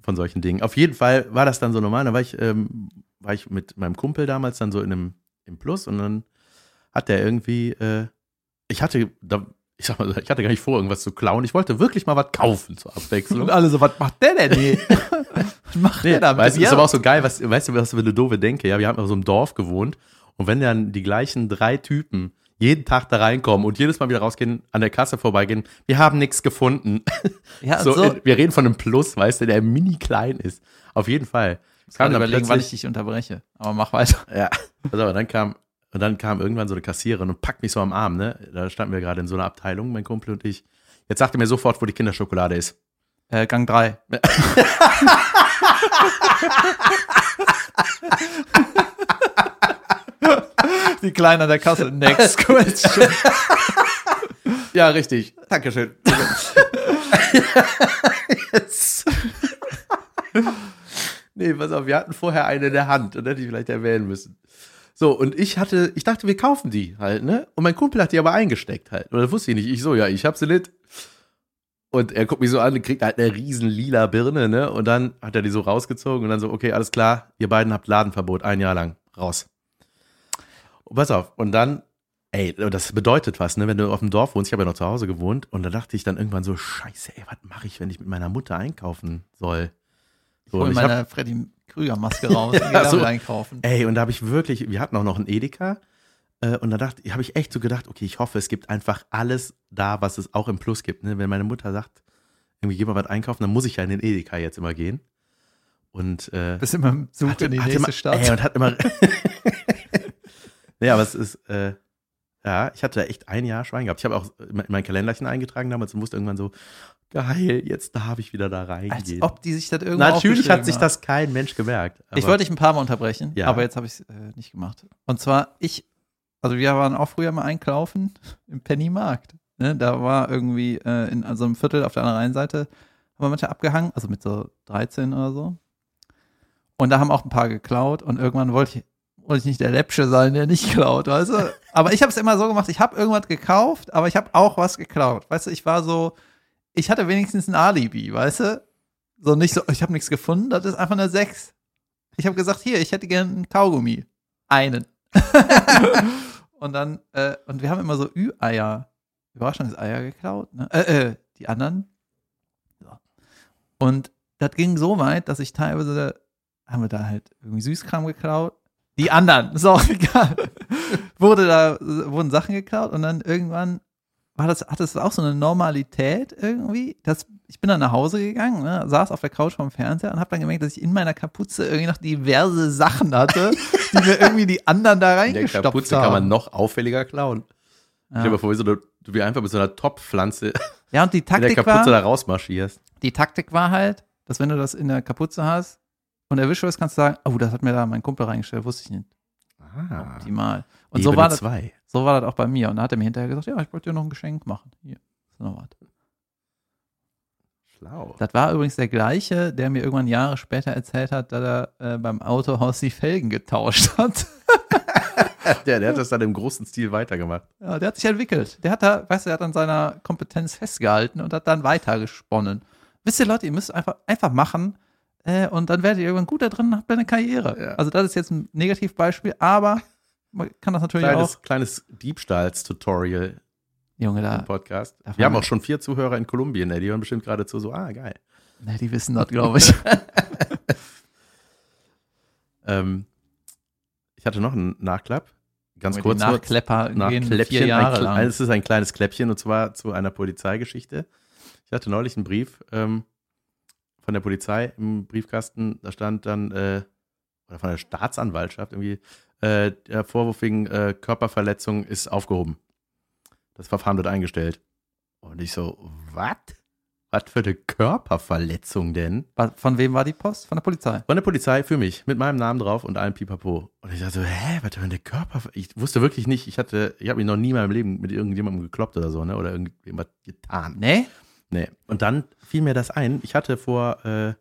von solchen Dingen. Auf jeden Fall war das dann so normal. Da war ich, ähm, war ich mit meinem Kumpel damals dann so in einem im Plus und dann hat der irgendwie, äh, ich hatte, da, ich sag mal, ich hatte gar nicht vor, irgendwas zu klauen. Ich wollte wirklich mal was kaufen zur Abwechslung. Und alle so, was macht der denn hier? was macht Nee, der da mit weißt, ist aber auch so geil, was, weißt du, was für eine doofe Denke? Ja, wir haben auf so einem Dorf gewohnt und wenn dann die gleichen drei Typen jeden Tag da reinkommen und jedes Mal wieder rausgehen, an der Kasse vorbeigehen, wir haben nichts gefunden. Ja, so, so, wir reden von einem Plus, weißt du, der mini klein ist. Auf jeden Fall. ich kann überlegen, wann ich dich unterbreche. Aber mach weiter. Ja, pass auf, dann kam, und dann kam irgendwann so eine Kassiererin und packt mich so am Arm, ne? Da standen wir gerade in so einer Abteilung, mein Kumpel und ich. Jetzt sagte mir sofort, wo die Kinderschokolade ist. Äh, Gang 3. Die Kleinen an der Kasse. Next question. Ja, richtig. Dankeschön. Jetzt. nee, pass auf, wir hatten vorher eine in der Hand und hätte ich vielleicht erwähnen müssen. So, und ich hatte, ich dachte, wir kaufen die halt, ne? Und mein Kumpel hat die aber eingesteckt halt. Oder wusste ich nicht. Ich so, ja, ich hab sie nicht. Und er guckt mich so an und kriegt halt eine riesen lila Birne, ne? Und dann hat er die so rausgezogen und dann so, okay, alles klar, ihr beiden habt Ladenverbot, ein Jahr lang. Raus. Und pass auf, und dann, ey, das bedeutet was, ne? Wenn du auf dem Dorf wohnst, ich habe ja noch zu Hause gewohnt, und da dachte ich dann irgendwann so, scheiße, ey, was mache ich, wenn ich mit meiner Mutter einkaufen soll? So, und ich hab, meine Freddy Krüger-Maske raus und Ja, damit so. einkaufen. ey, und da habe ich wirklich, wir hatten auch noch einen Edeka, äh, und da dachte, habe ich echt so gedacht, okay, ich hoffe, es gibt einfach alles da, was es auch im Plus gibt. Ne? Wenn meine Mutter sagt, irgendwie geh mal was einkaufen, dann muss ich ja in den Edeka jetzt immer gehen. Und äh, Bist immer im Zug in die nächste immer, Stadt. Ey, und hat immer. nee, aber es ist, äh, ja, ich hatte da echt ein Jahr Schwein gehabt. Ich habe auch in mein Kalenderchen eingetragen damals und wusste irgendwann so, geil, jetzt darf ich wieder da Als reingehen. ob die sich das irgendwo Natürlich hat sich das kein Mensch gemerkt. Ich wollte dich ein paar Mal unterbrechen, Ja. aber jetzt habe ich es äh, nicht gemacht. Und zwar, ich, also wir waren auch früher mal einkaufen im Pennymarkt. Ne? Da war irgendwie äh, in so einem Viertel auf der anderen Rheinseite, haben wir manche abgehangen, also mit so 13 oder so. Und da haben auch ein paar geklaut und irgendwann wollte ich, wollte ich nicht der Läppsche sein, der nicht klaut, weißt du? Aber ich habe es immer so gemacht, ich habe irgendwas gekauft, aber ich habe auch was geklaut. Weißt du, ich war so, ich hatte wenigstens ein Alibi, weißt du? So nicht so, ich habe nichts gefunden, das ist einfach eine 6. Ich habe gesagt, hier, ich hätte gerne einen Kaugummi. Einen. und dann, äh, und wir haben immer so Ü-Eier, Überraschungseier geklaut, ne? Äh, äh, die anderen. So. Und das ging so weit, dass ich teilweise, haben wir da halt irgendwie Süßkram geklaut. Die anderen, ist auch egal. Wurde da, wurden Sachen geklaut und dann irgendwann war das, hat das auch so eine Normalität irgendwie, dass ich bin dann nach Hause gegangen, ne, saß auf der Couch vorm Fernseher und habe dann gemerkt, dass ich in meiner Kapuze irgendwie noch diverse Sachen hatte, die mir irgendwie die anderen da In der reingestopft Kapuze haben. kann man noch auffälliger klauen. Ich ja. stell dir vor, wie, so eine, du wie einfach mit so einer Topfpflanze ja, und die in der Kapuze war, da rausmarschierst. die Taktik war halt, dass wenn du das in der Kapuze hast und erwischt wirst, kannst du sagen, oh, das hat mir da mein Kumpel reingestellt, wusste ich nicht. Ah, Optimal. Und Ebene so war, das, zwei. so war das auch bei mir. Und da hat er mir hinterher gesagt, ja, ich wollte dir noch ein Geschenk machen. Hier, ist noch was. Schlau. Das war übrigens der gleiche, der mir irgendwann Jahre später erzählt hat, dass er äh, beim Autohaus die Felgen getauscht hat. Der, der hat das dann im großen Stil weitergemacht. Ja, der hat sich entwickelt. Der hat da, weißt du, der hat an seiner Kompetenz festgehalten und hat dann weitergesponnen. Wisst ihr, Leute, ihr müsst einfach, einfach machen äh, und dann werdet ihr irgendwann gut da drin und habt eine Karriere. Ja. Also das ist jetzt ein Negativbeispiel, aber man kann das natürlich Kleines, auch. kleines Diebstahls-Tutorial Junge, da, Podcast. da Wir haben auch schon vier Zuhörer in Kolumbien, ey, die hören bestimmt gerade zu, so, ah, geil. ne, die wissen das, glaube ich. Ähm, ich hatte noch einen Nachklapp. Ganz kurz. Nachklepper nach gehen Kläppchen. vier Jahre ein, lang. Es ist ein kleines Kläppchen und zwar zu einer Polizeigeschichte. Ich hatte neulich einen Brief ähm, von der Polizei im Briefkasten. Da stand dann, äh, oder von der Staatsanwaltschaft irgendwie, äh, der Vorwurf wegen äh, Körperverletzung ist aufgehoben. Das Verfahren wird eingestellt. Und ich so, was? Was für eine Körperverletzung denn? Von wem war die Post? Von der Polizei. Von der Polizei für mich, mit meinem Namen drauf und allem Pipapo. Und ich dachte so, hä, was für eine Körper... Ich wusste wirklich nicht, ich hatte, ich habe mich noch nie in meinem Leben mit irgendjemandem gekloppt oder so, ne? Oder irgendjemand getan. Nee? Nee. Und dann fiel mir das ein. Ich hatte vor äh,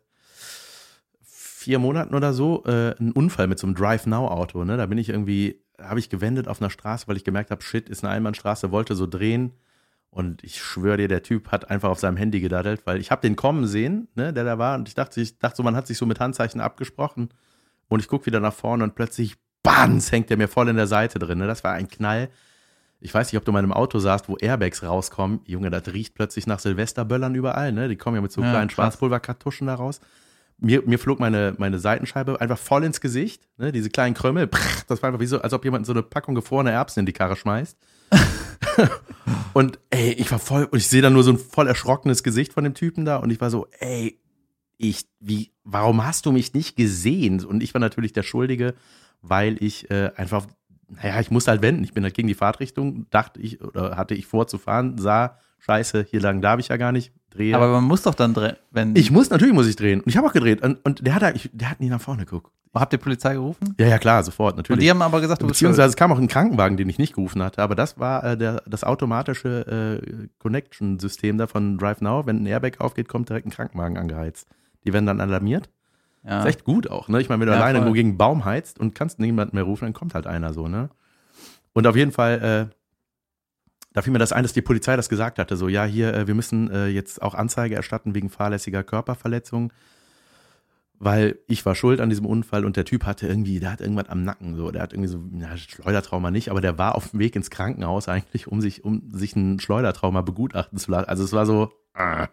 vier Monaten oder so äh, einen Unfall mit so einem Drive-Now-Auto, ne? Da bin ich irgendwie, habe ich gewendet auf einer Straße, weil ich gemerkt habe, shit, ist eine Einbahnstraße, wollte so drehen. Und ich schwöre dir, der Typ hat einfach auf seinem Handy gedaddelt, weil ich habe den kommen sehen, ne, der da war. Und ich dachte, ich dachte so, man hat sich so mit Handzeichen abgesprochen. Und ich gucke wieder nach vorne und plötzlich, bams, hängt der mir voll in der Seite drin. Ne? Das war ein Knall. Ich weiß nicht, ob du in meinem Auto saßt, wo Airbags rauskommen. Junge, das riecht plötzlich nach Silvesterböllern überall, ne? Die kommen ja mit so Ja, kleinen krass. Schwarzpulverkartuschen da raus. Mir, mir flog meine, meine Seitenscheibe einfach voll ins Gesicht, ne? Diese kleinen Krömmel. Prr, das war einfach wie so, als ob jemand so eine Packung gefrorene Erbsen in die Karre schmeißt. und ey, ich war voll, und ich sehe dann nur so ein voll erschrockenes Gesicht von dem Typen da und ich war so, ey, ich, wie, warum hast du mich nicht gesehen? Und ich war natürlich der Schuldige, weil ich äh, einfach, naja, ich musste halt wenden. Ich bin halt gegen die Fahrtrichtung, dachte ich, oder hatte ich vor zu fahren, sah, scheiße, hier lang darf ich ja gar nicht, drehe. Aber man muss doch dann, wenn. ich muss, natürlich muss ich drehen. Und ich habe auch gedreht. Und, und der hat, da- ich, der hat nie nach vorne geguckt. Habt ihr Polizei gerufen? Ja, ja, klar, sofort, Und natürlich. die haben aber gesagt, du Beziehungsweise es kam auch ein Krankenwagen, den ich nicht gerufen hatte, aber das war äh, der, das automatische äh, Connection-System da von Drive Now. Wenn ein Airbag aufgeht, kommt direkt ein Krankenwagen angeheizt. Die werden dann alarmiert. Ja. Ist echt gut auch, ne? Ich meine, wenn du Ja, alleine voll. nur gegen einen Baum heizt und kannst niemanden mehr rufen, dann kommt halt einer so, ne? Und auf jeden Fall, äh, da fiel mir das ein, dass die Polizei das gesagt hatte, so, ja, hier, äh, wir müssen äh, jetzt auch Anzeige erstatten wegen fahrlässiger Körperverletzung, weil ich war schuld an diesem Unfall und der Typ hatte irgendwie, der hat irgendwas am Nacken, so, der hat irgendwie so, ja, Schleudertrauma nicht, aber der war auf dem Weg ins Krankenhaus eigentlich, um sich, um sich ein Schleudertrauma begutachten zu lassen. Also es war so, ah,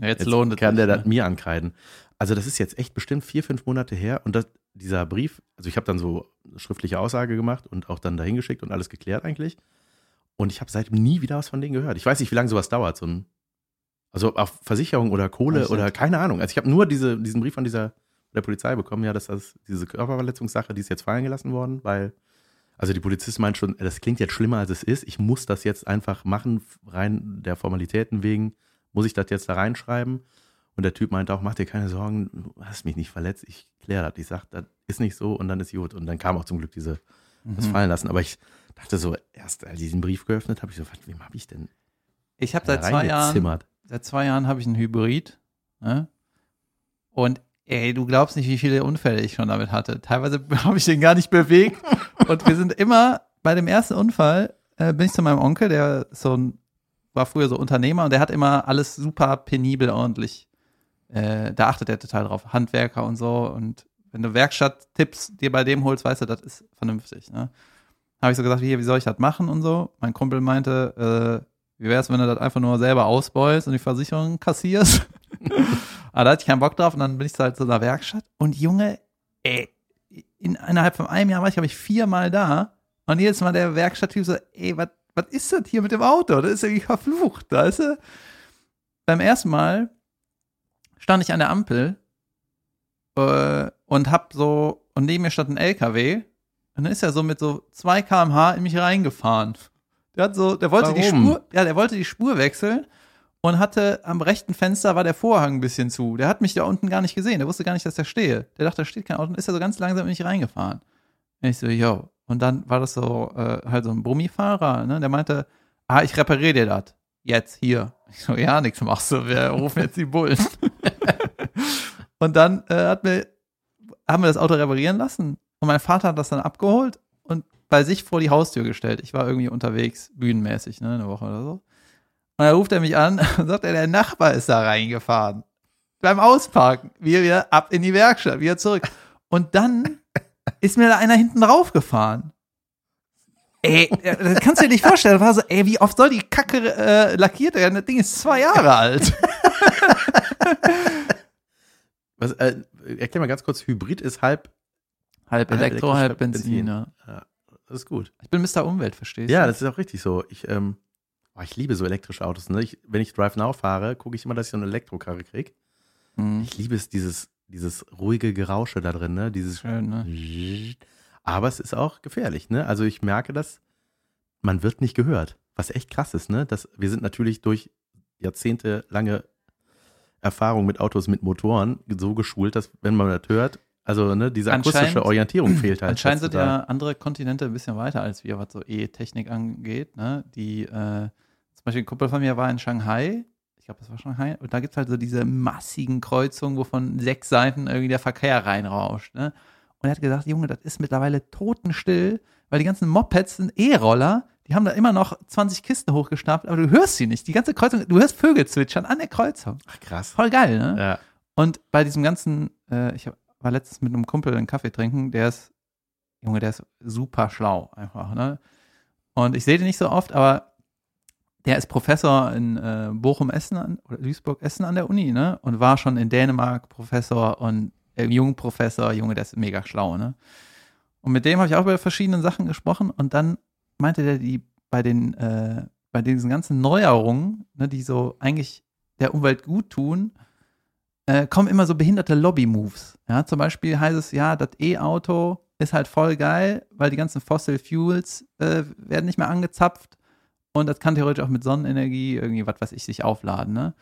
Jetzt, Jetzt lohnt es kann der ne? das mir ankreiden. Also das ist jetzt echt bestimmt vier, fünf Monate her und das, dieser Brief, also ich habe dann so eine schriftliche Aussage gemacht und auch dann dahin geschickt und alles geklärt eigentlich. Und ich habe seitdem nie wieder was von denen gehört. Ich weiß nicht, wie lange sowas dauert. So ein, also auf Versicherung oder Kohle oder keine Ahnung. Also ich habe nur diese, diesen Brief von dieser der Polizei bekommen, ja, dass das diese Körperverletzungssache, die ist jetzt fallen gelassen worden, weil also die Polizist meint schon, das klingt jetzt schlimmer als es ist. Ich muss das jetzt einfach machen, rein der Formalitäten wegen, muss ich das jetzt da reinschreiben. Und der Typ meinte auch, mach dir keine Sorgen, du hast mich nicht verletzt, ich kläre das. Ich sag, das ist nicht so und dann ist gut. Und dann kam auch zum Glück diese, das Mhm. fallen lassen. Aber ich dachte so, erst als ich diesen Brief geöffnet habe, ich so, was, wem habe ich denn Ich habe seit zwei Jahren, seit zwei Jahren habe ich einen Hybrid. Ne? Und ey, du glaubst nicht, wie viele Unfälle ich schon damit hatte. Teilweise habe ich den gar nicht bewegt. Und wir sind immer bei dem ersten Unfall, äh, bin ich zu meinem Onkel, der so ein, war früher so Unternehmer und der hat immer alles super penibel ordentlich. Äh, da achtet er total drauf. Handwerker und so. Und wenn du Werkstatttipps dir bei dem holst, weißt du, das ist vernünftig. Ne? Habe ich so gesagt, hier, wie soll ich das machen und so. Mein Kumpel meinte, äh, wie wär's, wenn du das einfach nur selber ausbeulst und die Versicherung kassierst? Aber da hatte ich keinen Bock drauf und dann bin ich halt zu einer Werkstatt und Junge, ey, in, innerhalb von einem Jahr war ich, glaube ich, viermal da und jedes Mal der Werkstatttyp so, ey, was was ist das hier mit dem Auto? Das ist irgendwie verflucht, weißt du? Beim ersten Mal stand ich an der Ampel äh, und hab so, und neben mir stand ein LKW und dann ist er so mit so 2 kmh in mich reingefahren. Der hat so, der wollte die Warum? Spur, ja, der wollte die Spur wechseln und hatte am rechten Fenster war der Vorhang ein bisschen zu. Der hat mich da unten gar nicht gesehen. Der wusste gar nicht, dass der stehe. Der dachte, da steht kein Auto und ist er so ganz langsam in mich reingefahren. Und ich so, yo. Und dann war das so, äh, halt so ein Brummifahrer, ne? Der meinte, ah, ich repariere dir das. Jetzt, hier. Ich so, ja, nichts machst du. Wir rufen jetzt die Bullen. und dann äh, hat mir, haben wir das Auto reparieren lassen. Und mein Vater hat das dann abgeholt und bei sich vor die Haustür gestellt. Ich war irgendwie unterwegs, bühnenmäßig, ne, eine Woche oder so. Und dann ruft er mich an und sagt, er, der Nachbar ist da reingefahren. Beim Ausparken. Wir wieder ab in die Werkstatt, wieder zurück. Und dann ist mir da einer hinten drauf gefahren. Ey, das kannst du dir nicht vorstellen. Das war so, ey, wie oft soll die Kacke äh, lackiert werden? Das Ding ist zwei Jahre alt. Was, äh, erklär mal ganz kurz, Hybrid ist halb, Halb Elektro, halb halb Benzin. Benzin. Ja. das ist gut. Ich bin Mr. Umwelt, verstehst Ja, du? das ist auch richtig so. Ich, ähm, oh, ich liebe so elektrische Autos. Ne? Ich, wenn ich Drive Now fahre, gucke ich immer, dass ich so eine Elektrokarre kriege. Mhm. Ich liebe es, dieses, dieses ruhige Gerausche da drin, ne? Dieses Schön, ne? Aber es ist auch gefährlich, ne? Also ich merke das, man wird nicht gehört. Was echt krass ist, ne? Das, wir sind natürlich durch jahrzehntelange Erfahrung mit Autos mit Motoren so geschult, dass wenn man das hört, also ne, diese akustische Orientierung fehlt halt. Anscheinend sind ja andere Kontinente ein bisschen weiter als wir, was so E-Technik angeht. Ne? Die, äh, zum Beispiel ein Kumpel von mir war in Shanghai. Ich glaube, das war Shanghai. Und da gibt es halt so diese massigen Kreuzungen, wo von sechs Seiten irgendwie der Verkehr reinrauscht. Ne? Und er hat gesagt, Junge, das ist mittlerweile totenstill, weil die ganzen Mopeds sind E-Roller. Die haben da immer noch 20 Kisten hochgestapelt, aber du hörst sie nicht. Die ganze Kreuzung, du hörst Vögel zwitschern an der Kreuzung. Ach krass. Voll geil, ne? Ja. Und bei diesem ganzen, äh, ich hab, war letztens mit einem Kumpel einen Kaffee trinken, der ist, Junge, der ist super schlau einfach, ne? Und ich sehe den nicht so oft, aber der ist Professor in äh, Bochum-Essen an- oder Duisburg-Essen an der Uni, ne? Und war schon in Dänemark Professor und äh, Jungprofessor, Junge, der ist mega schlau, ne? Und mit dem habe ich auch über verschiedene Sachen gesprochen und dann meinte der, die bei den, äh, bei diesen ganzen Neuerungen, ne, die so eigentlich der Umwelt gut tun, äh, kommen immer so behinderte Lobby-Moves. Ja, zum Beispiel heißt es, ja, das E-Auto ist halt voll geil, weil die ganzen Fossil Fuels äh, werden nicht mehr angezapft und das kann theoretisch auch mit Sonnenenergie irgendwie, was weiß ich, sich aufladen, ne?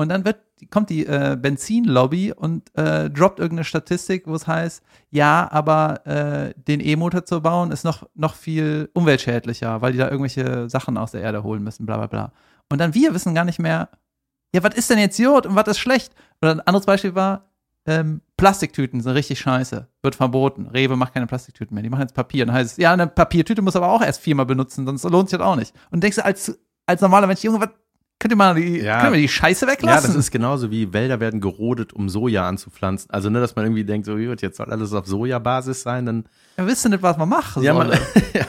Und dann wird, kommt die äh, Benzinlobby und äh, droppt irgendeine Statistik, wo es heißt, ja, aber äh, den E-Motor zu bauen ist noch, noch viel umweltschädlicher, weil die da irgendwelche Sachen aus der Erde holen müssen, bla bla bla. Und dann wir wissen gar nicht mehr, ja, was ist denn jetzt Jod und was ist schlecht? Oder ein anderes Beispiel war, ähm, Plastiktüten sind richtig scheiße, wird verboten. Rewe macht keine Plastiktüten mehr, die machen jetzt Papier. Dann heißt es, ja, eine Papiertüte muss aber auch erst viermal benutzen, sonst lohnt sich das auch nicht. Und denkst du als, als normaler Mensch, Junge, was, könnt ihr mal die, Ja. können wir die Scheiße Ja, weglassen? das ist genauso wie Wälder werden gerodet, um Soja anzupflanzen. Also, ne, dass man irgendwie denkt, so, gut, jetzt soll alles auf Sojabasis sein, dann. wir wissen nicht, was man machen Ja, man, ja.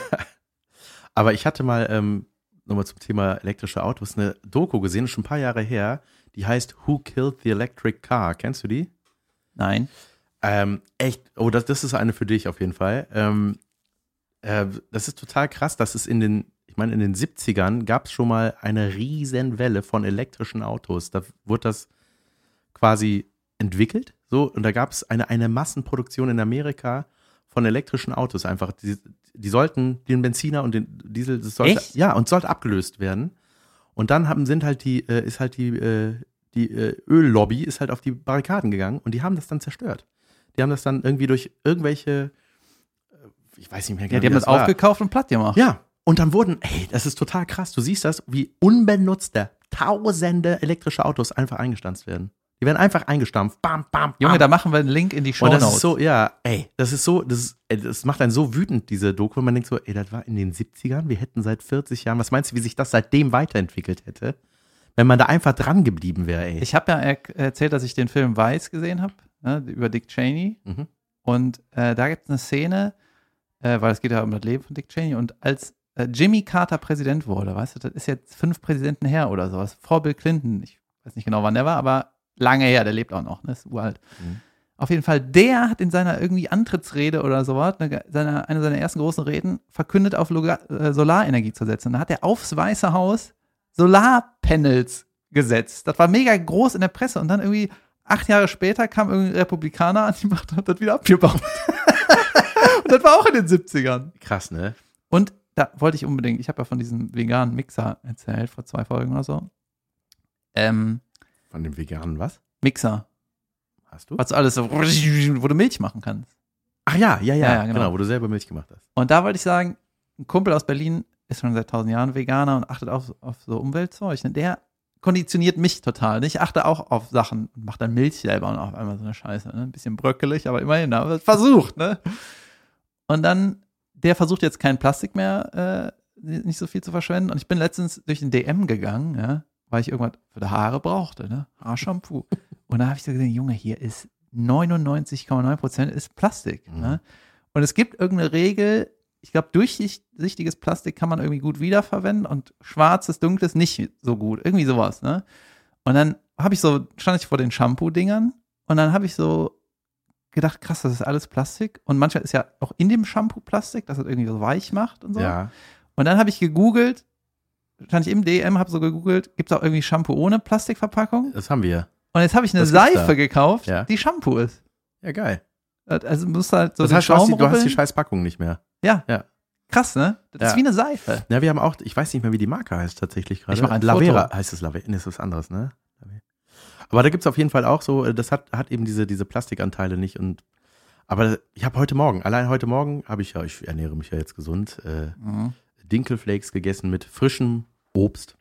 Aber ich hatte mal, ähm, nochmal zum Thema elektrische Autos, eine Doku gesehen, schon ein paar Jahre her, die heißt Who Killed the Electric Car? Kennst du die? Nein. Ähm, echt, oh, das, das ist eine für dich auf jeden Fall. Ähm, äh, das ist total krass, dass es in den, ich meine, in den 70ern gab es schon mal eine riesen Welle von elektrischen Autos. Da wurde das quasi entwickelt, so, und da gab es eine, eine Massenproduktion in Amerika von elektrischen Autos einfach. Die, die sollten den Benziner und den Diesel, das sollte, Echt? ja, und sollte abgelöst werden. Und dann haben, sind halt die, äh, ist halt die, äh, die äh, Öllobby ist halt auf die Barrikaden gegangen und die haben das dann zerstört. Die haben das dann irgendwie durch irgendwelche, äh, ich weiß nicht mehr genau, Ja, die haben wie das war. aufgekauft und platt gemacht. Ja, und dann wurden, ey, das ist total krass. Du siehst das, wie unbenutzte tausende elektrische Autos einfach eingestanzt werden. Die werden einfach eingestampft. Bam, bam, bam. Junge, da machen wir einen Link in die Show und das ist so, ja, ey, das ist so, das, ist, ey, das macht einen so wütend, diese Doku, wenn man denkt so, ey, das war in den 70ern, wir hätten seit 40 Jahren, was meinst du, wie sich das seitdem weiterentwickelt hätte? Wenn man da einfach dran geblieben wäre, ey. Ich habe ja er erzählt, dass ich den Film Weiß gesehen habe, ne, über Dick Cheney. Mhm. Und äh, da gibt es eine Szene, äh, weil es geht ja um das Leben von Dick Cheney. Und als Jimmy Carter Präsident wurde, weißt du, das ist jetzt fünf Präsidenten her oder sowas, vor Bill Clinton. Ich weiß nicht genau, wann der war, aber lange her, der lebt auch noch, ne, ist uralt. Mhm. Auf jeden Fall, der hat in seiner irgendwie Antrittsrede oder sowas, eine, seiner, eine seiner ersten großen Reden, verkündet, auf Loga äh, Solarenergie zu setzen. Da hat er aufs Weiße Haus Solarpanels gesetzt. Das war mega groß in der Presse und dann irgendwie acht Jahre später kam irgendein Republikaner an die Macht und hat das wieder abgebaut. und das war auch in den 70ern. Krass, ne? Und da wollte ich unbedingt, ich habe ja von diesem veganen Mixer erzählt, vor zwei Folgen oder so. Ähm, Von dem veganen was? Mixer, Hast du? was du alles so, wo du Milch machen kannst. Ach ja, ja, ja, Ja, ja, genau. genau. wo du selber Milch gemacht hast. Und da wollte ich sagen, ein Kumpel aus Berlin ist schon seit tausend Jahren Veganer und achtet auf, auf so Umweltzeug. Ne? Der konditioniert mich total. Ne? Ich achte auch auf Sachen und mache dann Milch selber und auf einmal so eine Scheiße. Ne? Ein bisschen bröckelig, aber immerhin, aber versucht. Ne? Und dann, der versucht jetzt kein Plastik mehr, äh, nicht so viel zu verschwenden. Und ich bin letztens durch den DM gegangen, ja, weil ich irgendwas für die Haare brauchte, ne? Haarshampoo. und da habe ich so gesehen, Junge, hier ist 99,9 Prozent ist Plastik. Mhm. Ne? Und es gibt irgendeine Regel, ich glaube, durchsichtiges Plastik kann man irgendwie gut wiederverwenden und schwarzes, dunkles nicht so gut. Irgendwie sowas, ne? Und dann habe ich so, stand ich vor den Shampoo-Dingern und dann habe ich so gedacht, krass, das ist alles Plastik. Und manchmal ist ja auch in dem Shampoo Plastik, dass es irgendwie so weich macht und so. Ja. Und dann habe ich gegoogelt, stand ich im DM, habe so gegoogelt, gibt es auch irgendwie Shampoo ohne Plastikverpackung? Das haben wir. Und jetzt habe ich eine Das Seife da. gekauft, Ja. die Shampoo ist. Ja, geil. Also musst du halt so das heißt, du hast, Schaum die, du hast die scheiß Packung nicht mehr. Ja. Ja. Krass, ne? Das Ja. ist wie eine Seife. Ja, wir haben auch, ich weiß nicht mehr, wie die Marke heißt tatsächlich gerade. Ich mach ein Lavera Foto. heißt es Lavera. Nee, ist was anderes, ne? Aber da gibt es auf jeden Fall auch so, äh, das hat, hat eben diese, diese Plastikanteile nicht. Und aber ich habe heute Morgen, allein heute Morgen habe ich ja, ich ernähre mich ja jetzt gesund, äh, Mhm. Dinkelflakes gegessen mit frischem Obst.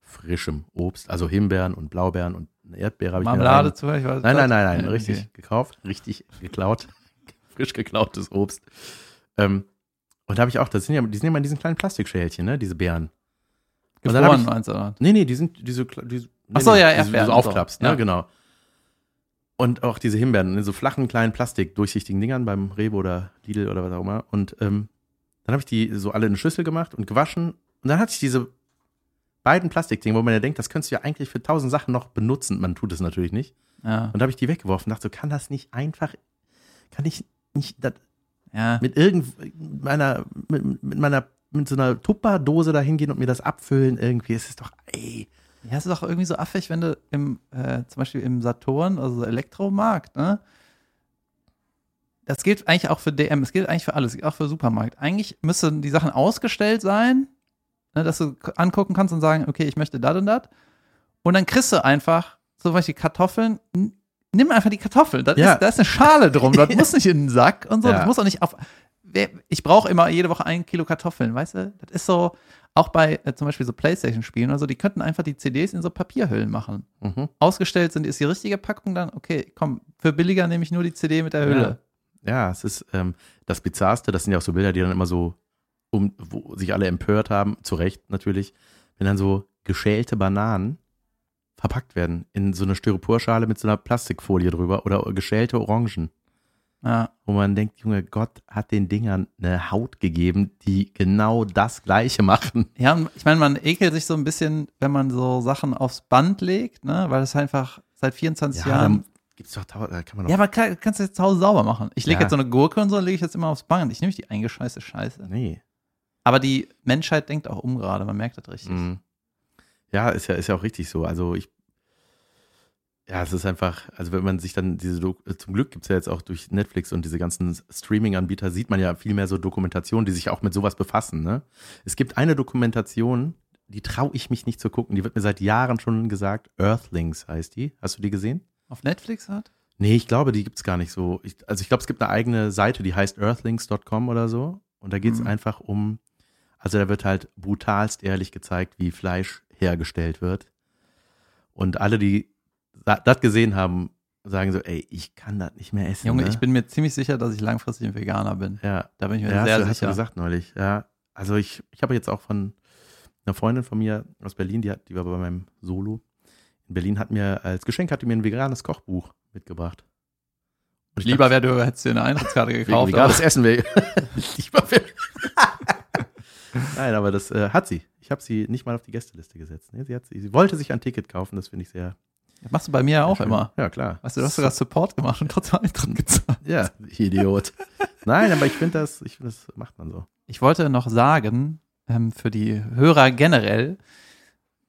Frischem Obst, also Himbeeren und Blaubeeren und eine Erdbeere habe ich Marmelade zu, ich weiß Nein, nein, nein, nein, richtig okay. gekauft, richtig geklaut, frisch geklautes Obst. Ähm, und da habe ich auch, das sind ja, die sind ja immer in diesen kleinen Plastikschälchen, ne, diese Beeren. Und dann Gefroren ich- meinst du? Nee, nee, die sind diese, diese Ach so, nee, ja, Erdbeeren und so. aufklappst, Ja. ne, genau. Und auch diese Himbeeren in so flachen, kleinen Plastik, durchsichtigen Dingern beim Rewe oder Lidl oder was auch immer. Und ähm, dann habe ich die so alle in eine Schüssel gemacht und gewaschen. Und dann hatte ich diese beiden Plastikdinge, wo man ja denkt, das könntest du ja eigentlich für tausend Sachen noch benutzen. Man tut es natürlich nicht. Ja. Und da habe ich die weggeworfen. Dachte so, kann das nicht einfach, kann ich nicht das ja. mit irgend meiner, mit, mit meiner, mit so einer Tupperdose da hingehen und mir das abfüllen irgendwie? Es ist doch, ey. Ja, es ist doch irgendwie so affig, wenn du im, äh, zum Beispiel im Saturn, also so Elektromarkt, ne? Das gilt eigentlich auch für DM, es gilt eigentlich für alles, auch für Supermarkt. Eigentlich müssten die Sachen ausgestellt sein, ne, dass du angucken kannst und sagen, okay, ich möchte das und das. Und dann kriegst du einfach, zum Beispiel Kartoffeln, nimm einfach die Kartoffeln. Das Ja. ist, da ist eine Schale drum, das muss nicht in den Sack und so, Ja. das muss auch nicht auf. Wer- Ich brauche immer jede Woche ein Kilo Kartoffeln, weißt du? Das ist so, auch bei äh, zum Beispiel so Playstation-Spielen oder so, die könnten einfach die CDs in so Papierhüllen machen. Mhm. Ausgestellt sind, ist die richtige Packung dann, okay, komm, für billiger nehme ich nur die CD mit der Hülle. Ja, es ist ähm, das Bizarrste, das sind ja auch so Bilder, die dann immer so, um, wo sich alle empört haben, zu Recht natürlich, wenn dann so geschälte Bananen verpackt werden in so eine Styroporschale mit so einer Plastikfolie drüber oder geschälte Orangen, Ja. wo man denkt, Junge, Gott hat den Dingern eine Haut gegeben, die genau das Gleiche machen. Ja, ich meine, man ekelt sich so ein bisschen, wenn man so Sachen aufs Band legt, ne, weil das einfach seit 24 Jahren. dann gibt's doch, da kann man doch, Ja, aber klar, kannst du jetzt zu Hause sauber machen. Ich lege Ja. jetzt so eine Gurke und so, lege ich jetzt immer aufs Band. Ich nehme die eingescheißte Scheiße. nee. Aber die Menschheit denkt auch um gerade, man merkt das richtig. Mhm. Ja, ist ja, ist ja auch richtig so. Also ich, ja, es ist einfach, also wenn man sich dann diese, Dok- äh, zum Glück gibt es ja jetzt auch durch Netflix und diese ganzen Streaming-Anbieter, sieht man ja viel mehr so Dokumentationen, die sich auch mit sowas befassen. Ne? Es gibt eine Dokumentation, die traue ich mich nicht zu gucken, die wird mir seit Jahren schon gesagt, Earthlings heißt die. Hast du die gesehen? Auf Netflix hat? Nee, ich glaube, die gibt's gar nicht so. Ich, also ich glaube, es gibt eine eigene Seite, die heißt earthlings.com oder so. Und da geht's Mhm. einfach um, also da wird halt brutalst ehrlich gezeigt, wie Fleisch hergestellt wird. Und alle, die das gesehen haben, sagen so, ey, ich kann das nicht mehr essen. Junge, ne? ich bin mir ziemlich sicher, dass ich langfristig ein Veganer bin. ja, Da bin ich mir ja, sehr hast, du, hast du sicher. gesagt neulich. Ja, also ich, ich habe jetzt auch von einer Freundin von mir aus Berlin, die, hat, die war bei meinem Solo in Berlin, hat mir als Geschenk hat die mir ein veganes Kochbuch mitgebracht. Lieber wäre, du hättest dir eine Eintrittskarte gekauft. veganes Essen will. Lieber wer- Nein, aber das äh, hat sie. Ich habe sie nicht mal auf die Gästeliste gesetzt. Nee, sie, hat, sie, sie wollte sich ein Ticket kaufen, das finde ich sehr. Das machst du bei mir ja auch immer. Ja, klar. Weißt du, du hast sogar Support gemacht und trotzdem Eintritt gezahlt. Ja, Idiot. Nein, aber ich finde das, ich finde, das macht man so. Ich wollte noch sagen, ähm, für die Hörer generell,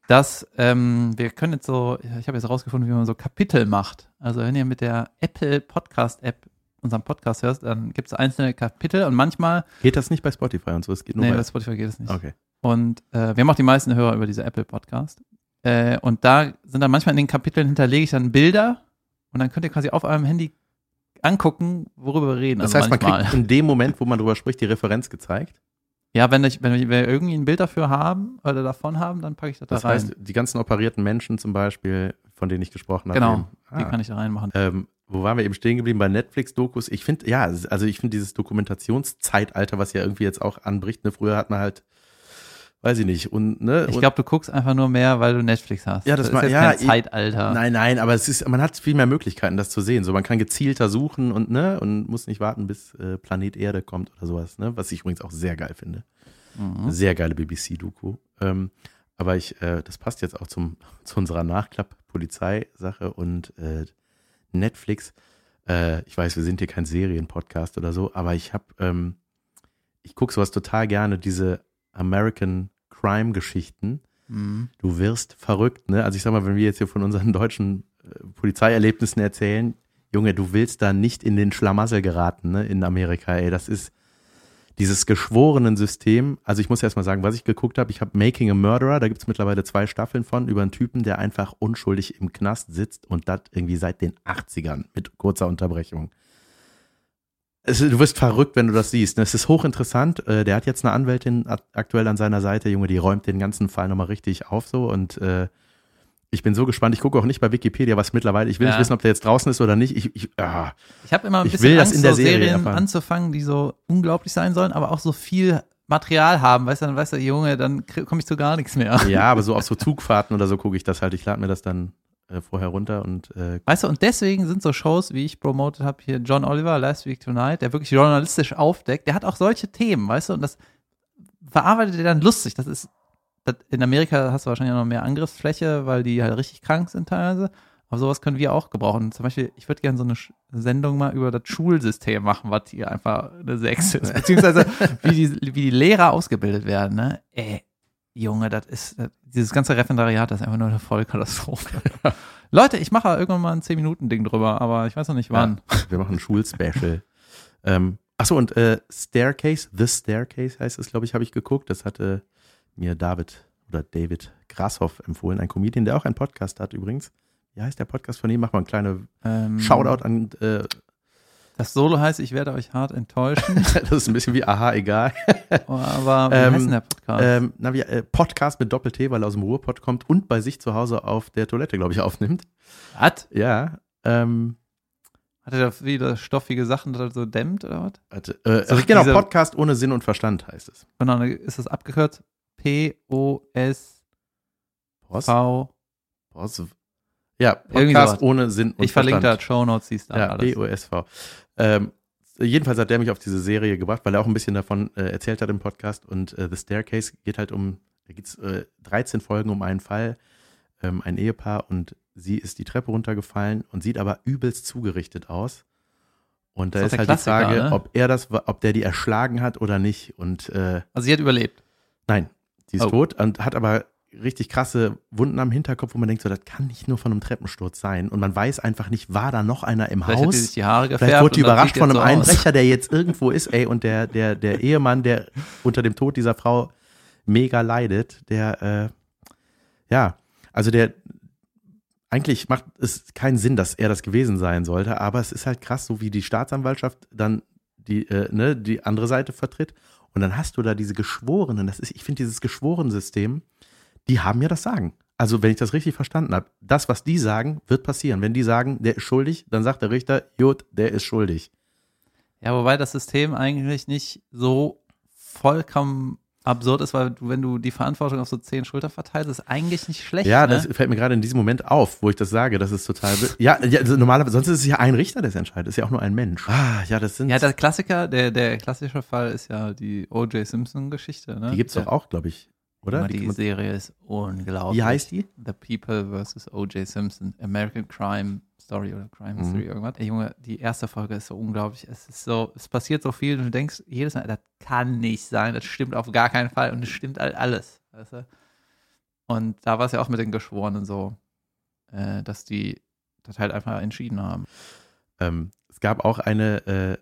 dass ähm, wir können jetzt so, ich habe jetzt rausgefunden, wie man so Kapitel macht. Also wenn ihr mit der Apple Podcast App unseren Podcast hörst, dann gibt es einzelne Kapitel und manchmal, Geht das nicht bei Spotify und so? Es geht nur nee, bei. bei Spotify geht es nicht. Okay. Und äh, wir haben auch die meisten Hörer über diese Apple Podcast. Äh, und da sind dann manchmal in den Kapiteln hinterlege ich dann Bilder und dann könnt ihr quasi auf eurem Handy angucken, worüber wir reden. Das also heißt, man manchmal. kriegt in dem Moment, wo man drüber spricht, die Referenz gezeigt. Ja, wenn, ich, wenn wir irgendwie ein Bild dafür haben oder davon haben, dann packe ich das, Das da rein. heißt, die ganzen operierten Menschen zum Beispiel, von denen ich gesprochen habe. Genau, eben. Die Ah. kann ich da reinmachen. Ähm, wo waren wir eben stehen geblieben? Bei Netflix-Dokus. Ich finde, ja, also ich finde dieses Dokumentationszeitalter, was ja irgendwie jetzt auch anbricht, ne, früher hat man halt, weiß ich nicht, und, ne, Ich glaube, du guckst einfach nur mehr, weil du Netflix hast. Ja, das ist ma- jetzt ja, kein ich- Zeitalter. Nein, nein, aber es ist, man hat viel mehr Möglichkeiten, das zu sehen. So, man kann gezielter suchen und ne und muss nicht warten, bis äh, Planet Erde kommt oder sowas. Ne, was ich übrigens auch sehr geil finde. Mhm. Sehr geile BBC-Doku. Ähm, aber ich, äh, das passt jetzt auch zum zu unserer Nachklapp-Polizei-Sache und äh, Netflix. Äh, ich weiß, wir sind hier kein Serienpodcast oder so, aber ich habe, ähm, ich gucke sowas total gerne, diese American Crime-Geschichten Mhm. du wirst verrückt, ne? Also ich sag mal, wenn wir jetzt hier von unseren deutschen äh, Polizeierlebnissen erzählen, Junge, du willst da nicht in den Schlamassel geraten, ne? In Amerika, ey, das ist dieses geschworenen System. Also ich muss erst mal sagen, was ich geguckt habe, ich habe Making a Murderer, da gibt's mittlerweile zwei Staffeln von, über einen Typen, der einfach unschuldig im Knast sitzt und das irgendwie seit den 80ern mit kurzer Unterbrechung. Es, du wirst verrückt, wenn du das siehst. ne? Es ist hochinteressant. Äh, Der hat jetzt eine Anwältin ak- aktuell an seiner Seite, Junge, die räumt den ganzen Fall nochmal richtig auf so und äh, ich bin so gespannt. Ich gucke auch nicht bei Wikipedia, was mittlerweile. Ich will Ja. nicht wissen, ob der jetzt draußen ist oder nicht. Ich, ich, ah. Ich habe immer ein Ich bisschen will das Angst, in der so Serie Serien erfahren. anzufangen, die so unglaublich sein sollen, aber auch so viel Material haben. Weißt du, dann weißt du, Junge, dann komme ich zu gar nichts mehr. Ja, aber so auf so Zugfahrten oder so gucke ich das halt. Ich lade mir das dann äh, vorher runter und äh, Weißt du, und deswegen sind so Shows, wie ich promotet habe, hier John Oliver, Last Week Tonight, der wirklich journalistisch aufdeckt, der hat auch solche Themen, weißt du, und das verarbeitet er dann lustig. Das ist, das, in Amerika hast du wahrscheinlich noch mehr Angriffsfläche, weil die halt richtig krank sind teilweise. Aber sowas können wir auch gebrauchen. Zum Beispiel, ich würde gerne so eine Sendung mal über das Schulsystem machen, was hier einfach eine Sechs ist. Beziehungsweise, wie die, wie die Lehrer ausgebildet werden, ne? Ey, Junge, das ist, das, dieses ganze Referendariat, das ist einfach nur eine Vollkatastrophe. Leute, ich mache irgendwann mal ein 10-Minuten-Ding drüber, aber ich weiß noch nicht wann. wir machen ein Schulspecial. ähm, achso, und äh, Staircase, The Staircase heißt es, glaube ich, habe ich geguckt. Das hatte mir David oder David Grashoff empfohlen, ein Comedian, der auch einen Podcast hat übrigens. Wie heißt der Podcast von ihm? Mach mal einen kleinen Ähm, Shoutout an, äh, Das Solo heißt, ich werde euch hart enttäuschen, das ist ein bisschen wie Aha, egal. aber wie Ähm, heißt denn der Podcast? Ähm, na, wie, äh, Podcast mit Doppel-T, weil er aus dem Ruhrpott kommt und bei sich zu Hause auf der Toilette, glaube ich, aufnimmt. Hat? Ja. Ähm, Hat er da wieder stoffige Sachen, dass er so dämmt oder was? warte, äh, So ach, genau, diese- Podcast ohne Sinn und Verstand heißt es. Dann ist das abgekürzt P-O-S-V. Post, Post, ja, Irgendwie Podcast ohne Sinn und Ich verlinke da Verstand. Show Notes, siehst du Ja, alles. B-O-S-V. Ähm, jedenfalls hat der mich auf diese Serie gebracht, weil er auch ein bisschen davon äh, erzählt hat im Podcast. Und äh, The Staircase geht halt um, da geht's äh, 13 Folgen um einen Fall, ähm, ein Ehepaar und sie ist die Treppe runtergefallen und sieht aber übelst zugerichtet aus. Und da ist ist halt der die Klassiker, Frage, ne? ob er das, ob der die erschlagen hat oder nicht. Und äh, Also sie hat überlebt. nein, die ist Oh. tot und hat aber richtig krasse Wunden am Hinterkopf, wo man denkt, so, das kann nicht nur von einem Treppensturz sein. Und man weiß einfach nicht, war da noch einer im Vielleicht hat Haus? sie sich die Haare gefärbt. Vielleicht wurde die überrascht von einem so. Einbrecher, der jetzt irgendwo ist, ey, und der, der, der Ehemann, der unter dem Tod dieser Frau mega leidet, der, äh, ja, also der, eigentlich macht es keinen Sinn, dass er das gewesen sein sollte, aber es ist halt krass, so wie die Staatsanwaltschaft dann die, äh, ne, die andere Seite vertritt. Und dann hast du da diese Geschworenen, das ist, ich finde dieses Geschworenensystem, die haben ja das Sagen. Also, wenn ich das richtig verstanden habe, das, was die sagen, wird passieren. Wenn die sagen, der ist schuldig, dann sagt der Richter, Jod, der ist schuldig. Ja, wobei das System eigentlich nicht so vollkommen absurd ist, weil du, wenn du die Verantwortung auf so zehn Schultern verteilst, ist eigentlich nicht schlecht. Ja, ne? das fällt mir gerade in diesem Moment auf, wo ich das sage. Das ist total. Ja, ja also normalerweise, sonst ist es ja ein Richter, der es entscheidet. Ist ja auch nur ein Mensch. Ah, ja, das sind. Ja, der Klassiker, der, der klassische Fall ist ja die O.J. Simpson-Geschichte. Ne? die gibt's Der- doch auch, glaube ich. Oder? Die Die, Serie ist unglaublich. Wie heißt die? The People vs. O.J. Simpson, American Crime Story oder Crime Mhm. History, irgendwas. Ey, Junge, die erste Folge ist so unglaublich. Es ist so, es passiert so viel und du denkst jedes Mal, das kann nicht sein, das stimmt auf gar keinen Fall und es stimmt halt alles. Weißt du? Und da war es ja auch mit den Geschworenen so, äh, dass die das halt einfach entschieden haben. Ähm, es gab auch eine, äh,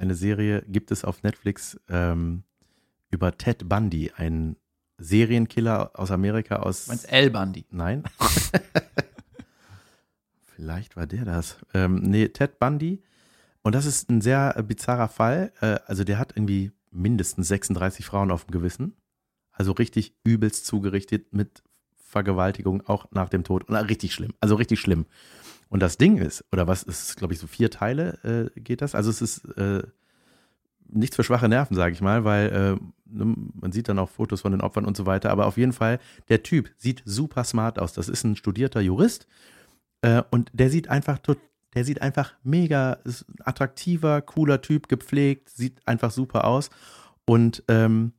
eine Serie, gibt es auf Netflix ähm, über Ted Bundy, ein Serienkiller aus Amerika aus. Du meinst El Bundy? Nein. Vielleicht war der das. Ähm, nee, Ted Bundy. Und das ist ein sehr äh, bizarrer Fall. Äh, also der hat irgendwie mindestens 36 Frauen auf dem Gewissen. Also richtig übelst zugerichtet mit Vergewaltigung auch nach dem Tod. Und äh, richtig schlimm. Also richtig schlimm. Und das Ding ist, oder was ist, glaube ich, so vier Teile äh, geht das. Also es ist äh, nichts für schwache Nerven, sage ich mal, weil äh, ne, man sieht dann auch Fotos von den Opfern und so weiter. Aber auf jeden Fall, der Typ sieht super smart aus. Das ist ein studierter Jurist äh, und der sieht einfach der sieht einfach mega attraktiver, cooler Typ, gepflegt, sieht einfach super aus. Und ähm,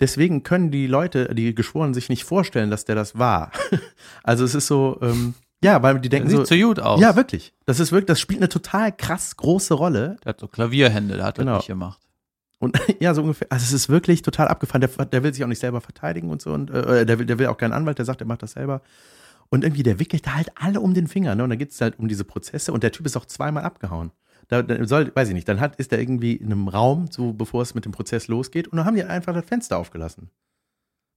deswegen können die Leute, die Geschworenen, sich nicht vorstellen, dass der das war. also es ist so, ähm, ja, weil die denken Der so. sieht so gut aus. Ja, wirklich. Das ist wirklich, das spielt eine total krass große Rolle. Der hat so Klavierhände, der hat Genau. das nicht gemacht. Und ja, so ungefähr. Also es ist wirklich total abgefahren. Der, der will sich auch nicht selber verteidigen und so. Und äh, der, will, der will auch keinen Anwalt, der sagt, er macht das selber. Und irgendwie, der wickelt da halt alle um den Finger. Ne? Und dann geht es halt um diese Prozesse. Und der Typ ist auch zweimal abgehauen. Da, da soll, weiß ich nicht, dann hat, ist er irgendwie in einem Raum, so bevor es mit dem Prozess losgeht. Und dann haben die einfach das Fenster aufgelassen.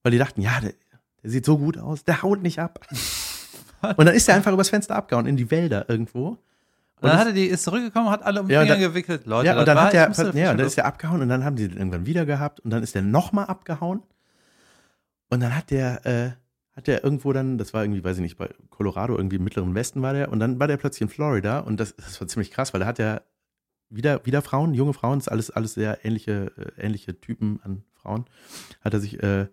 Weil die dachten, ja, der, der sieht so gut aus, der haut nicht ab. und dann ist er einfach übers Fenster abgehauen, in die Wälder irgendwo. Und dann hat er die, ist zurückgekommen, hat alle um den Ja, und Finger gewickelt. Leute, Ja, und dann war- hat er, musste ja, und dann ist er abgehauen und dann haben die den irgendwann wieder gehabt und dann ist der nochmal abgehauen und dann hat der, äh, hat der irgendwo dann, das war irgendwie, weiß ich nicht, bei Colorado, irgendwie im mittleren Westen war der und dann war der plötzlich in Florida und das, das war ziemlich krass, weil da hat er wieder, wieder Frauen, junge Frauen, das ist alles, alles sehr ähnliche, äh, ähnliche Typen an Frauen, hat er sich äh,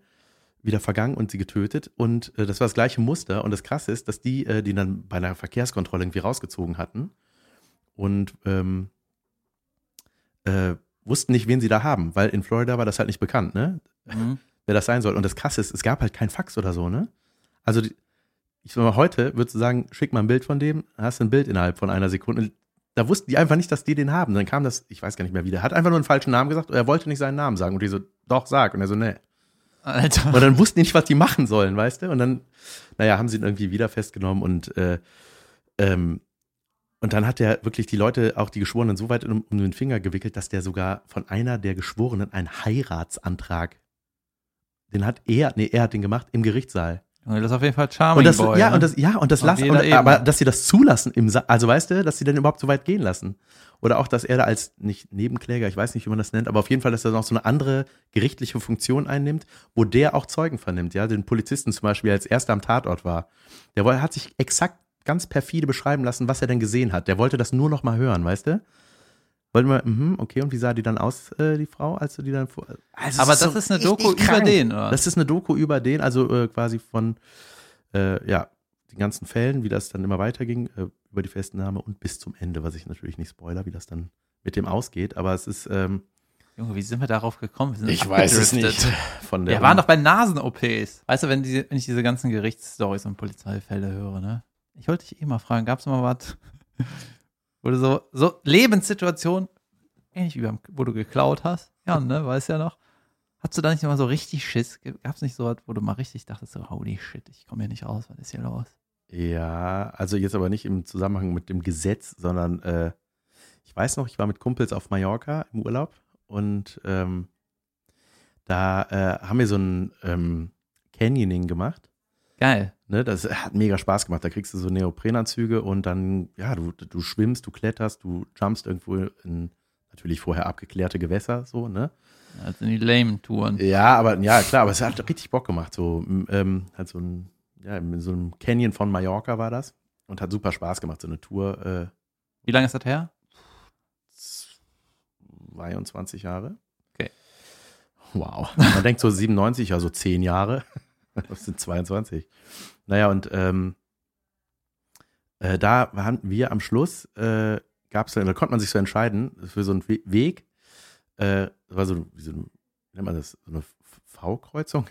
wieder vergangen und sie getötet und äh, das war das gleiche Muster und das Krasse ist, dass die, äh, die dann bei einer Verkehrskontrolle irgendwie rausgezogen hatten und ähm, äh, wussten nicht, wen sie da haben, weil in Florida war das halt nicht bekannt, ne? Mhm. Wer das sein soll. Und das Krasse ist, es gab halt kein Fax oder so, ne? Also, die, ich sag mal, heute würdest du sagen, schick mal ein Bild von dem, hast du ein Bild innerhalb von einer Sekunde. Da wussten die einfach nicht, dass die den haben. Dann kam das, ich weiß gar nicht mehr wie, der hat einfach nur einen falschen Namen gesagt, er wollte nicht seinen Namen sagen. Und die so, doch, sag. Und er so, nee. Alter. Und dann wussten die nicht, was die machen sollen, weißt du? Und dann, naja, haben sie ihn irgendwie wieder festgenommen und äh, ähm, und dann hat er wirklich die Leute, auch die Geschworenen, so weit um, um den Finger gewickelt, dass der sogar von einer der Geschworenen einen Heiratsantrag, den hat er, nee, er hat den gemacht im Gerichtssaal. Junge, Das ist auf jeden Fall Charming Und das, Boy. ja, ne? und das, ja, und das lassen, und, aber dass sie das zulassen im Sa also weißt du, dass sie dann überhaupt so weit gehen lassen. Oder auch, dass er da als, nicht Nebenkläger, ich weiß nicht, wie man das nennt, aber auf jeden Fall, dass er noch so eine andere gerichtliche Funktion einnimmt, wo der auch Zeugen vernimmt, ja, den Polizisten zum Beispiel, der als erster am Tatort war. Der hat sich exakt ganz perfide beschreiben lassen, was er denn gesehen hat. Der wollte das nur noch mal hören, weißt du? Wollte mal, mhm, okay, und wie sah die dann aus, äh, die Frau, als du die dann vor. Also, Aber es das so ist eine Doku über krank. den, oder? Das ist eine Doku über den, also äh, quasi von, äh, ja, den ganzen Fällen, wie das dann immer weiterging, äh, über die Festnahme und bis zum Ende, was ich natürlich nicht spoiler, wie das dann mit dem ausgeht. Aber es ist, ähm, Junge, wie sind wir darauf gekommen? Wir sind ich weiß es nicht. Von der Wir waren doch bei Nasen-OPs. Weißt du, wenn, diese, wenn ich diese ganzen Gerichtsstories und Polizeifälle höre, ne? Ich wollte dich eh mal fragen, gab es mal was, wo du so, so Lebenssituation, ähnlich wie beim, wo du geklaut hast, ja, ne, weißt ja noch. Hast du da nicht mal so richtig Schiss? Gab es nicht so was, wo du mal richtig dachtest, so, holy shit, ich komme hier nicht raus, was ist hier los? Ja, also jetzt aber nicht im Zusammenhang mit dem Gesetz, sondern äh, ich weiß noch, ich war mit Kumpels auf Mallorca im Urlaub und ähm, da äh, haben wir so ein ähm, Canyoning gemacht. Geil. Ne, das hat mega Spaß gemacht. Da kriegst du so Neoprenanzüge und dann, ja, du, du schwimmst, du kletterst, du jumpst irgendwo in natürlich vorher abgeklärte Gewässer, so, ne? Also die Lame-Touren. Ja, aber ja, klar, aber es hat richtig Bock gemacht. So, ähm, halt so ein, ja, in so einem Canyon von Mallorca war das und hat super Spaß gemacht. So eine Tour, äh, Wie lange ist das her? 22 Jahre. Okay. Wow. Man denkt so 97, also 10 Jahre. Das sind 22. Naja, und ähm, äh, da waren wir am Schluss, äh, gab es, da konnte man sich so entscheiden für so einen We- Weg. Äh, war so, wie so eine, wie nennt man das, so eine V-Kreuzung?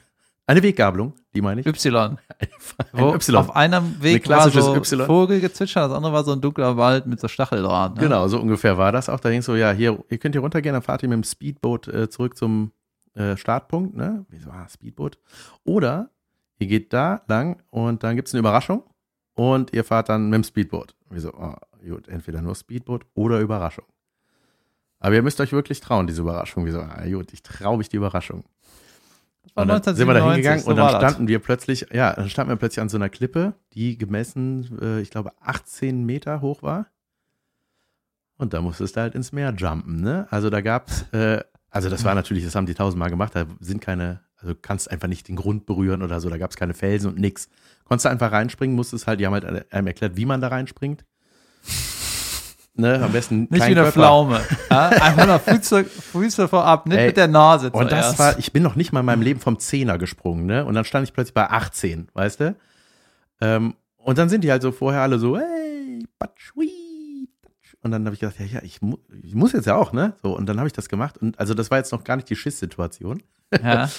Eine Weggabelung, die meine ich. Y. Ein Y. Auf einem Weg war klassisches so Y. Vogelgezwitscher, das andere war so ein dunkler Wald mit so Stacheldraht. Ne? Genau, so ungefähr war das auch. Da ging so, ja, hier, ihr könnt hier runtergehen, dann fahrt ihr mit dem Speedboot äh, zurück zum äh, Startpunkt, ne? Wie so, ah, Speedboot. Oder ihr geht da lang und dann gibt es eine Überraschung und ihr fahrt dann mit dem Speedboot. Wir so, oh, gut, entweder nur Speedboot oder Überraschung. Aber ihr müsst euch wirklich trauen, diese Überraschung. Wir so, ah, gut, ich traue mich die Überraschung. Das war Und dann sind wir da 1997, hingegangen so und dann das. standen wir plötzlich, ja, dann standen wir plötzlich an so einer Klippe, die gemessen, äh, ich glaube, 18 Meter hoch war. Und da musstest du halt ins Meer jumpen, ne? Also da gab's, äh, also das war natürlich, das haben die tausendmal gemacht, da sind keine, also du kannst einfach nicht den Grund berühren oder so, da gab's keine Felsen und nix. Konntest du einfach reinspringen, musstest halt, die haben halt einem erklärt, wie man da reinspringt. Ne, am besten Nicht kein wie eine Körper. Pflaume. Ja? Einfach nur Füße, Füße vorab, nicht Ey, mit der Nase Und das zuerst. war, ich bin noch nicht mal in meinem Leben vom Zehner gesprungen, ne? Und dann stand ich plötzlich bei 18, weißt du? Ähm, und dann sind die halt so vorher alle so, hey, patsch. Und dann habe ich gedacht, ja, ja, ich, mu ich muss jetzt ja auch, ne? So, und dann habe ich das gemacht. Und also das war jetzt noch gar nicht die Schiss-Situation. Ja.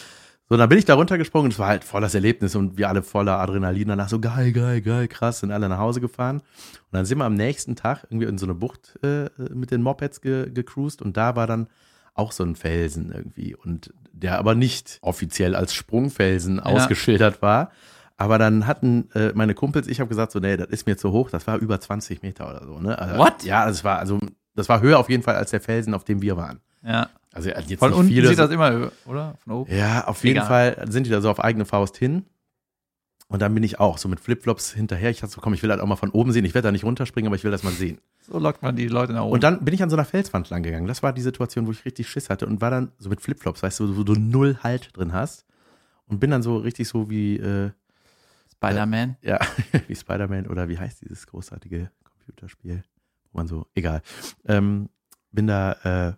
So, dann bin ich da runtergesprungen und es war halt voll das Erlebnis und wir alle voller Adrenalin danach so geil, geil, geil, krass, sind alle nach Hause gefahren. Und dann sind wir am nächsten Tag irgendwie in so eine Bucht äh, mit den Mopeds ge gecruised und da war dann auch so ein Felsen irgendwie und der aber nicht offiziell als Sprungfelsen ausgeschildert war. Aber dann hatten äh, meine Kumpels, ich habe gesagt so, nee, das ist mir zu hoch, das war über 20 Meter oder so. Ne? Also, What? Ja, das war also, das war höher auf jeden Fall als der Felsen, auf dem wir waren. ja. Also jetzt Von unten viele, sieht das immer, höher, oder? Von oben. ja, auf jeden Egal. Fall sind die da so auf eigene Faust hin. Und dann bin ich auch so mit Flipflops hinterher. Ich dachte so, komm, ich will halt auch mal von oben sehen. Ich werde da nicht runterspringen, aber ich will das mal sehen. So lockt man die Leute nach oben. Und dann bin ich an so einer Felswand lang gegangen. Das war die Situation, wo ich richtig Schiss hatte und war dann so mit Flipflops, weißt du, wo du null Halt drin hast. Und bin dann so richtig so wie, äh, Spider-Man. ja, wie Spider-Man oder wie heißt dieses großartige Computerspiel, wo man so, egal. Ähm, bin da, äh,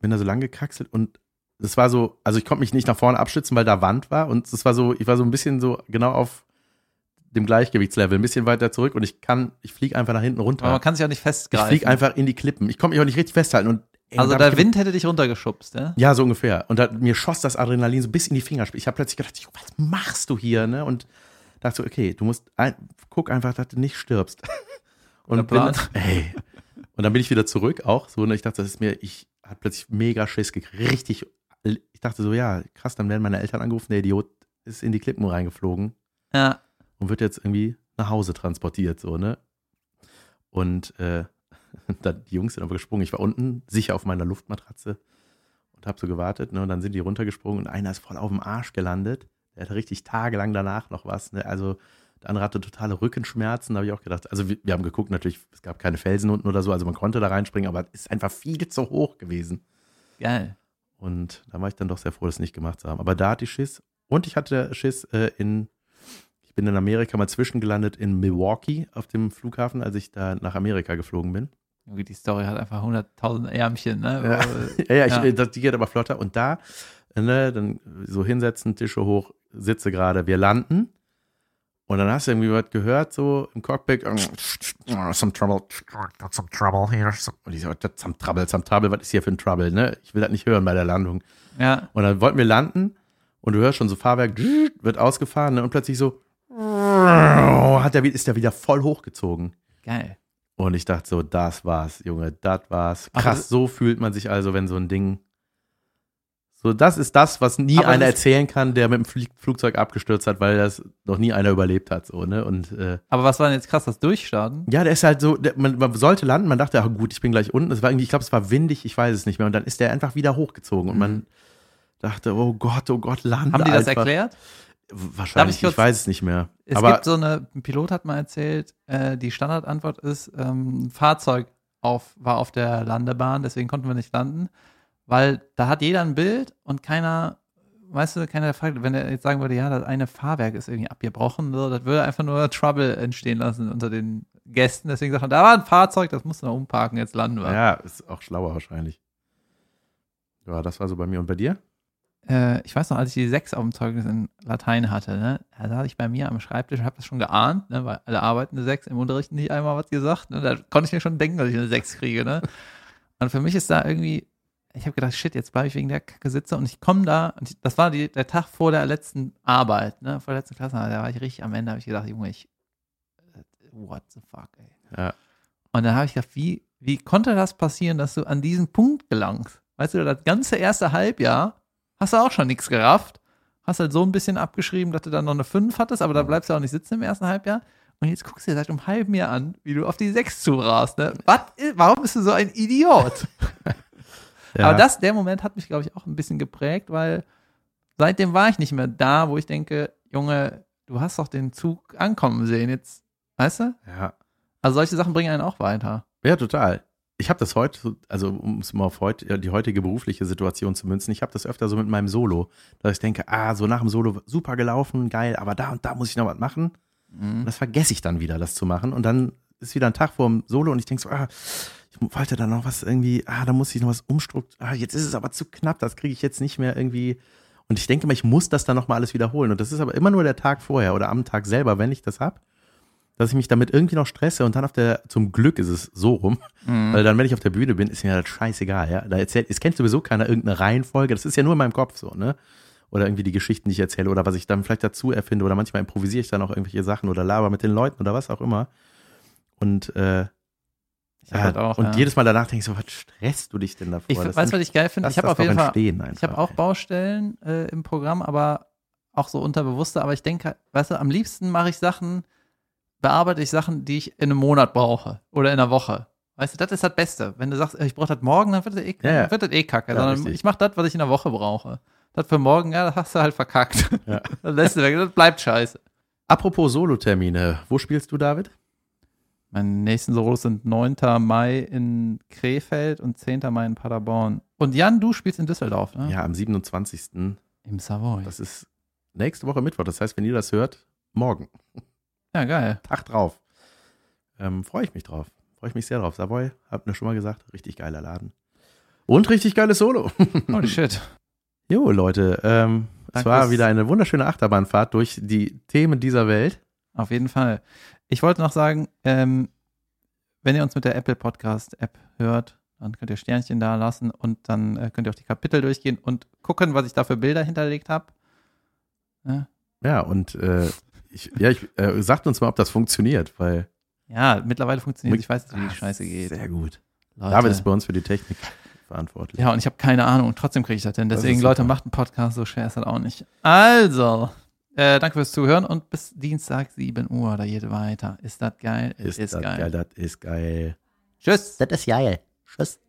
bin da so lang gekraxelt und es war so, also ich konnte mich nicht nach vorne abstützen, weil da Wand war und es war so, ich war so ein bisschen so genau auf dem Gleichgewichtslevel, ein bisschen weiter zurück und ich kann, ich fliege einfach nach hinten runter. Aber man kann sich auch nicht ich festgreifen. fliege einfach in die Klippen. Ich konnte mich auch nicht richtig festhalten und ey, also der ich Wind hätte dich runtergeschubst, ja? ja, so ungefähr. Und da, mir schoss das Adrenalin so bis in die Fingerspitzen. Ich habe plötzlich gedacht, was machst du hier? Ne? Und dachte so, okay, du musst, ein, guck einfach, dass du nicht stirbst. Und, bin, ey. und dann bin ich wieder zurück auch. So, und ich dachte, das ist mir, ich hatte plötzlich mega Schiss gekriegt. Richtig, ich dachte so, ja, krass, dann werden meine Eltern angerufen, der Idiot ist in die Klippen reingeflogen Ja. und wird jetzt irgendwie nach Hause transportiert, so, ne? Und äh, dann, die Jungs sind aber gesprungen. Ich war unten, sicher auf meiner Luftmatratze und habe so gewartet, ne? Und dann sind die runtergesprungen und einer ist voll auf dem Arsch gelandet. Der hatte richtig tagelang danach noch was, ne? Also der andere hatte totale Rückenschmerzen, da habe ich auch gedacht. Also wir, wir haben geguckt, natürlich, es gab keine Felsen unten oder so, also man konnte da reinspringen, aber es ist einfach viel zu hoch gewesen. Geil. Und da war ich dann doch sehr froh, das nicht gemacht zu haben. Aber da hatte ich Schiss. Und ich hatte Schiss äh, in, ich bin in Amerika mal zwischengelandet in Milwaukee auf dem Flughafen, als ich da nach Amerika geflogen bin. Die Story hat einfach 100.000 Ärmchen, ne? Ja. Wo- Ja, ja, ich, Ja. äh, Das, die geht aber flotter. Und da, ne, dann so hinsetzen, Tische hoch, sitze gerade, wir landen. Und dann hast du irgendwie was gehört, so im Cockpit. Some trouble. Got some trouble here. Und ich so, das some trouble, some trouble, was ist hier für ein Trouble, ne? Ich will das nicht hören bei der Landung. Ja. Und dann wollten wir landen und du hörst schon so Fahrwerk wird ausgefahren ne? und plötzlich so hat der, ist der wieder voll hochgezogen. Geil. Und ich dachte so, das war's, Junge, das war's. Krass, so fühlt man sich also, wenn so ein Ding. So, das ist das, was nie Aber einer erzählen kann, der mit dem Flie- Flugzeug abgestürzt hat, weil das noch nie einer überlebt hat. So, ne? Und äh, Aber was war denn jetzt krass, das Durchstarten? ja, der ist halt so, der, man, man sollte landen, man dachte, ah, gut, ich bin gleich unten. Es war irgendwie, ich glaube, es war windig, ich weiß es nicht mehr. Und dann ist der einfach wieder hochgezogen und man dachte, oh Gott, oh Gott, lande Mhm. Haben die das einfach. erklärt? Wahrscheinlich, ich ich, kurz- weiß es nicht mehr. Es Aber gibt so eine, ein Pilot hat mal erzählt, äh, die Standardantwort ist, ähm, ein Fahrzeug auf, war auf der Landebahn, deswegen konnten wir nicht landen, weil da hat jeder ein Bild und keiner, weißt du, keiner fragt, wenn er jetzt sagen würde, ja, das eine Fahrwerk ist irgendwie abgebrochen, so, das würde einfach nur Trouble entstehen lassen unter den Gästen, deswegen sagt man, da war ein Fahrzeug, das musst du noch umparken, jetzt landen wir. ja, ist auch schlauer wahrscheinlich. Ja, das war so bei mir. Und bei dir? äh, ich weiß noch, als ich die 6 auf dem Zeugnis in Latein hatte, ne, da saß ich bei mir am Schreibtisch und habe das schon geahnt, ne, weil alle arbeiten eine 6, im Unterricht nie einmal was gesagt. Ne, da konnte ich mir schon denken, dass ich eine 6 kriege. Ne? Und für mich ist da irgendwie, ich habe gedacht, shit, jetzt bleibe ich wegen der Kacke sitze und ich komme da, und ich, das war die, der Tag vor der letzten Arbeit, ne, vor der letzten Klasse, da war ich richtig am Ende, habe ich gedacht, Junge, ich, what the fuck, ey. Ja. Und dann habe ich gedacht, wie, wie konnte das passieren, dass du an diesen Punkt gelangst? Weißt du, das ganze erste Halbjahr hast du auch schon nichts gerafft. hast halt so ein bisschen abgeschrieben, dass du dann noch eine 5 hattest, aber da bleibst du auch nicht sitzen im ersten Halbjahr. Und jetzt guckst du dir seit einem halben Jahr an, wie du auf die 6 zurast. Ne? Was, warum bist du so ein Idiot? Ja. Aber das, der Moment hat mich, glaube ich, auch ein bisschen geprägt, weil seitdem war ich nicht mehr da, wo ich denke, Junge, du hast doch den Zug ankommen sehen. Jetzt, weißt du? ja. Also solche Sachen bringen einen auch weiter. Ja, total. Ich habe das heute, so- also um es mal auf heute, die heutige berufliche Situation zu münzen, ich habe das öfter so mit meinem Solo, dass ich denke, ah, so nach dem Solo super gelaufen, geil, aber da und da muss ich noch was machen. Und das vergesse ich dann wieder, das zu machen. Und dann ist wieder ein Tag vor dem Solo und ich denke so, ah, ich wollte da noch was irgendwie, ah, da muss ich noch was umstrukturieren. Ah, jetzt ist es aber zu knapp, das kriege ich jetzt nicht mehr irgendwie. Und ich denke mal, ich muss das dann nochmal alles wiederholen. Und das ist aber immer nur der Tag vorher oder am Tag selber, wenn ich das hab, dass ich mich damit irgendwie noch stresse und dann auf der, zum Glück ist es so rum, weil dann, wenn ich auf der Bühne bin, ist mir das scheißegal, ja. Da erzählt, es kennt sowieso keiner irgendeine Reihenfolge, das ist ja nur in meinem Kopf so, ne? Oder irgendwie die Geschichten, die ich erzähle oder was ich dann vielleicht dazu erfinde oder manchmal improvisiere ich dann auch irgendwelche Sachen oder laber mit den Leuten oder was auch immer. Und, äh, Ich hab ja, halt auch, und ja. jedes Mal danach denke ich so, was stresst du dich denn davor? Ich Das weiß, was ich geil finde. Ich habe auf jeden Fall, ich habe auch. Baustellen äh, im Programm, aber auch so unterbewusste. Aber ich denke, weißt du, am liebsten mache ich Sachen, bearbeite ich Sachen, die ich in einem Monat brauche oder in einer Woche. Weißt du, das ist das Beste. Wenn du sagst, ich brauche das morgen, dann wird das eh, Ja, wird das eh kacke. Sondern richtig. ich mache das, was ich in einer Woche brauche. Das für morgen, ja, das hast du halt verkackt. Ja. Das lässt du weg, das bleibt scheiße. Apropos Solo-Termine, wo spielst du, David? Meine nächsten Solos sind 9. Mai in Krefeld und 10. Mai in Paderborn. Und Jan, du spielst in Düsseldorf, ne? Ja, am 27. Im Savoy. Das ist nächste Woche Mittwoch. Das heißt, wenn ihr das hört, morgen. Ja, geil. Tag drauf. Ähm, Freue ich mich drauf. Freue ich mich sehr drauf. Savoy, habt ihr schon mal gesagt, richtig geiler Laden. Und richtig geiles Solo. Holy shit. Jo, Leute, ähm, es war wieder eine wunderschöne Achterbahnfahrt durch die Themen dieser Welt. Auf jeden Fall. Ich wollte noch sagen, ähm, wenn ihr uns mit der Apple Podcast App hört, dann könnt ihr Sternchen da lassen und dann äh, könnt ihr auch die Kapitel durchgehen und gucken, was ich da für Bilder hinterlegt habe. Ja, Ja, und äh, ich, ja, ich, äh, sagt uns mal, ob das funktioniert, weil ja mittlerweile funktioniert es. Ich weiß, wie die Scheiße geht. Sehr gut. Leute. David ist bei uns für die Technik verantwortlich. ja, und ich habe keine Ahnung und trotzdem kriege ich das hin. Das Deswegen, super. Leute, macht einen Podcast, so schwer ist das auch nicht. Also, äh, danke fürs Zuhören und bis Dienstag 7 Uhr oder jede weiter. Ist das geil? Ist, das geil. geil, das ist geil. Tschüss. Das ist geil. Tschüss.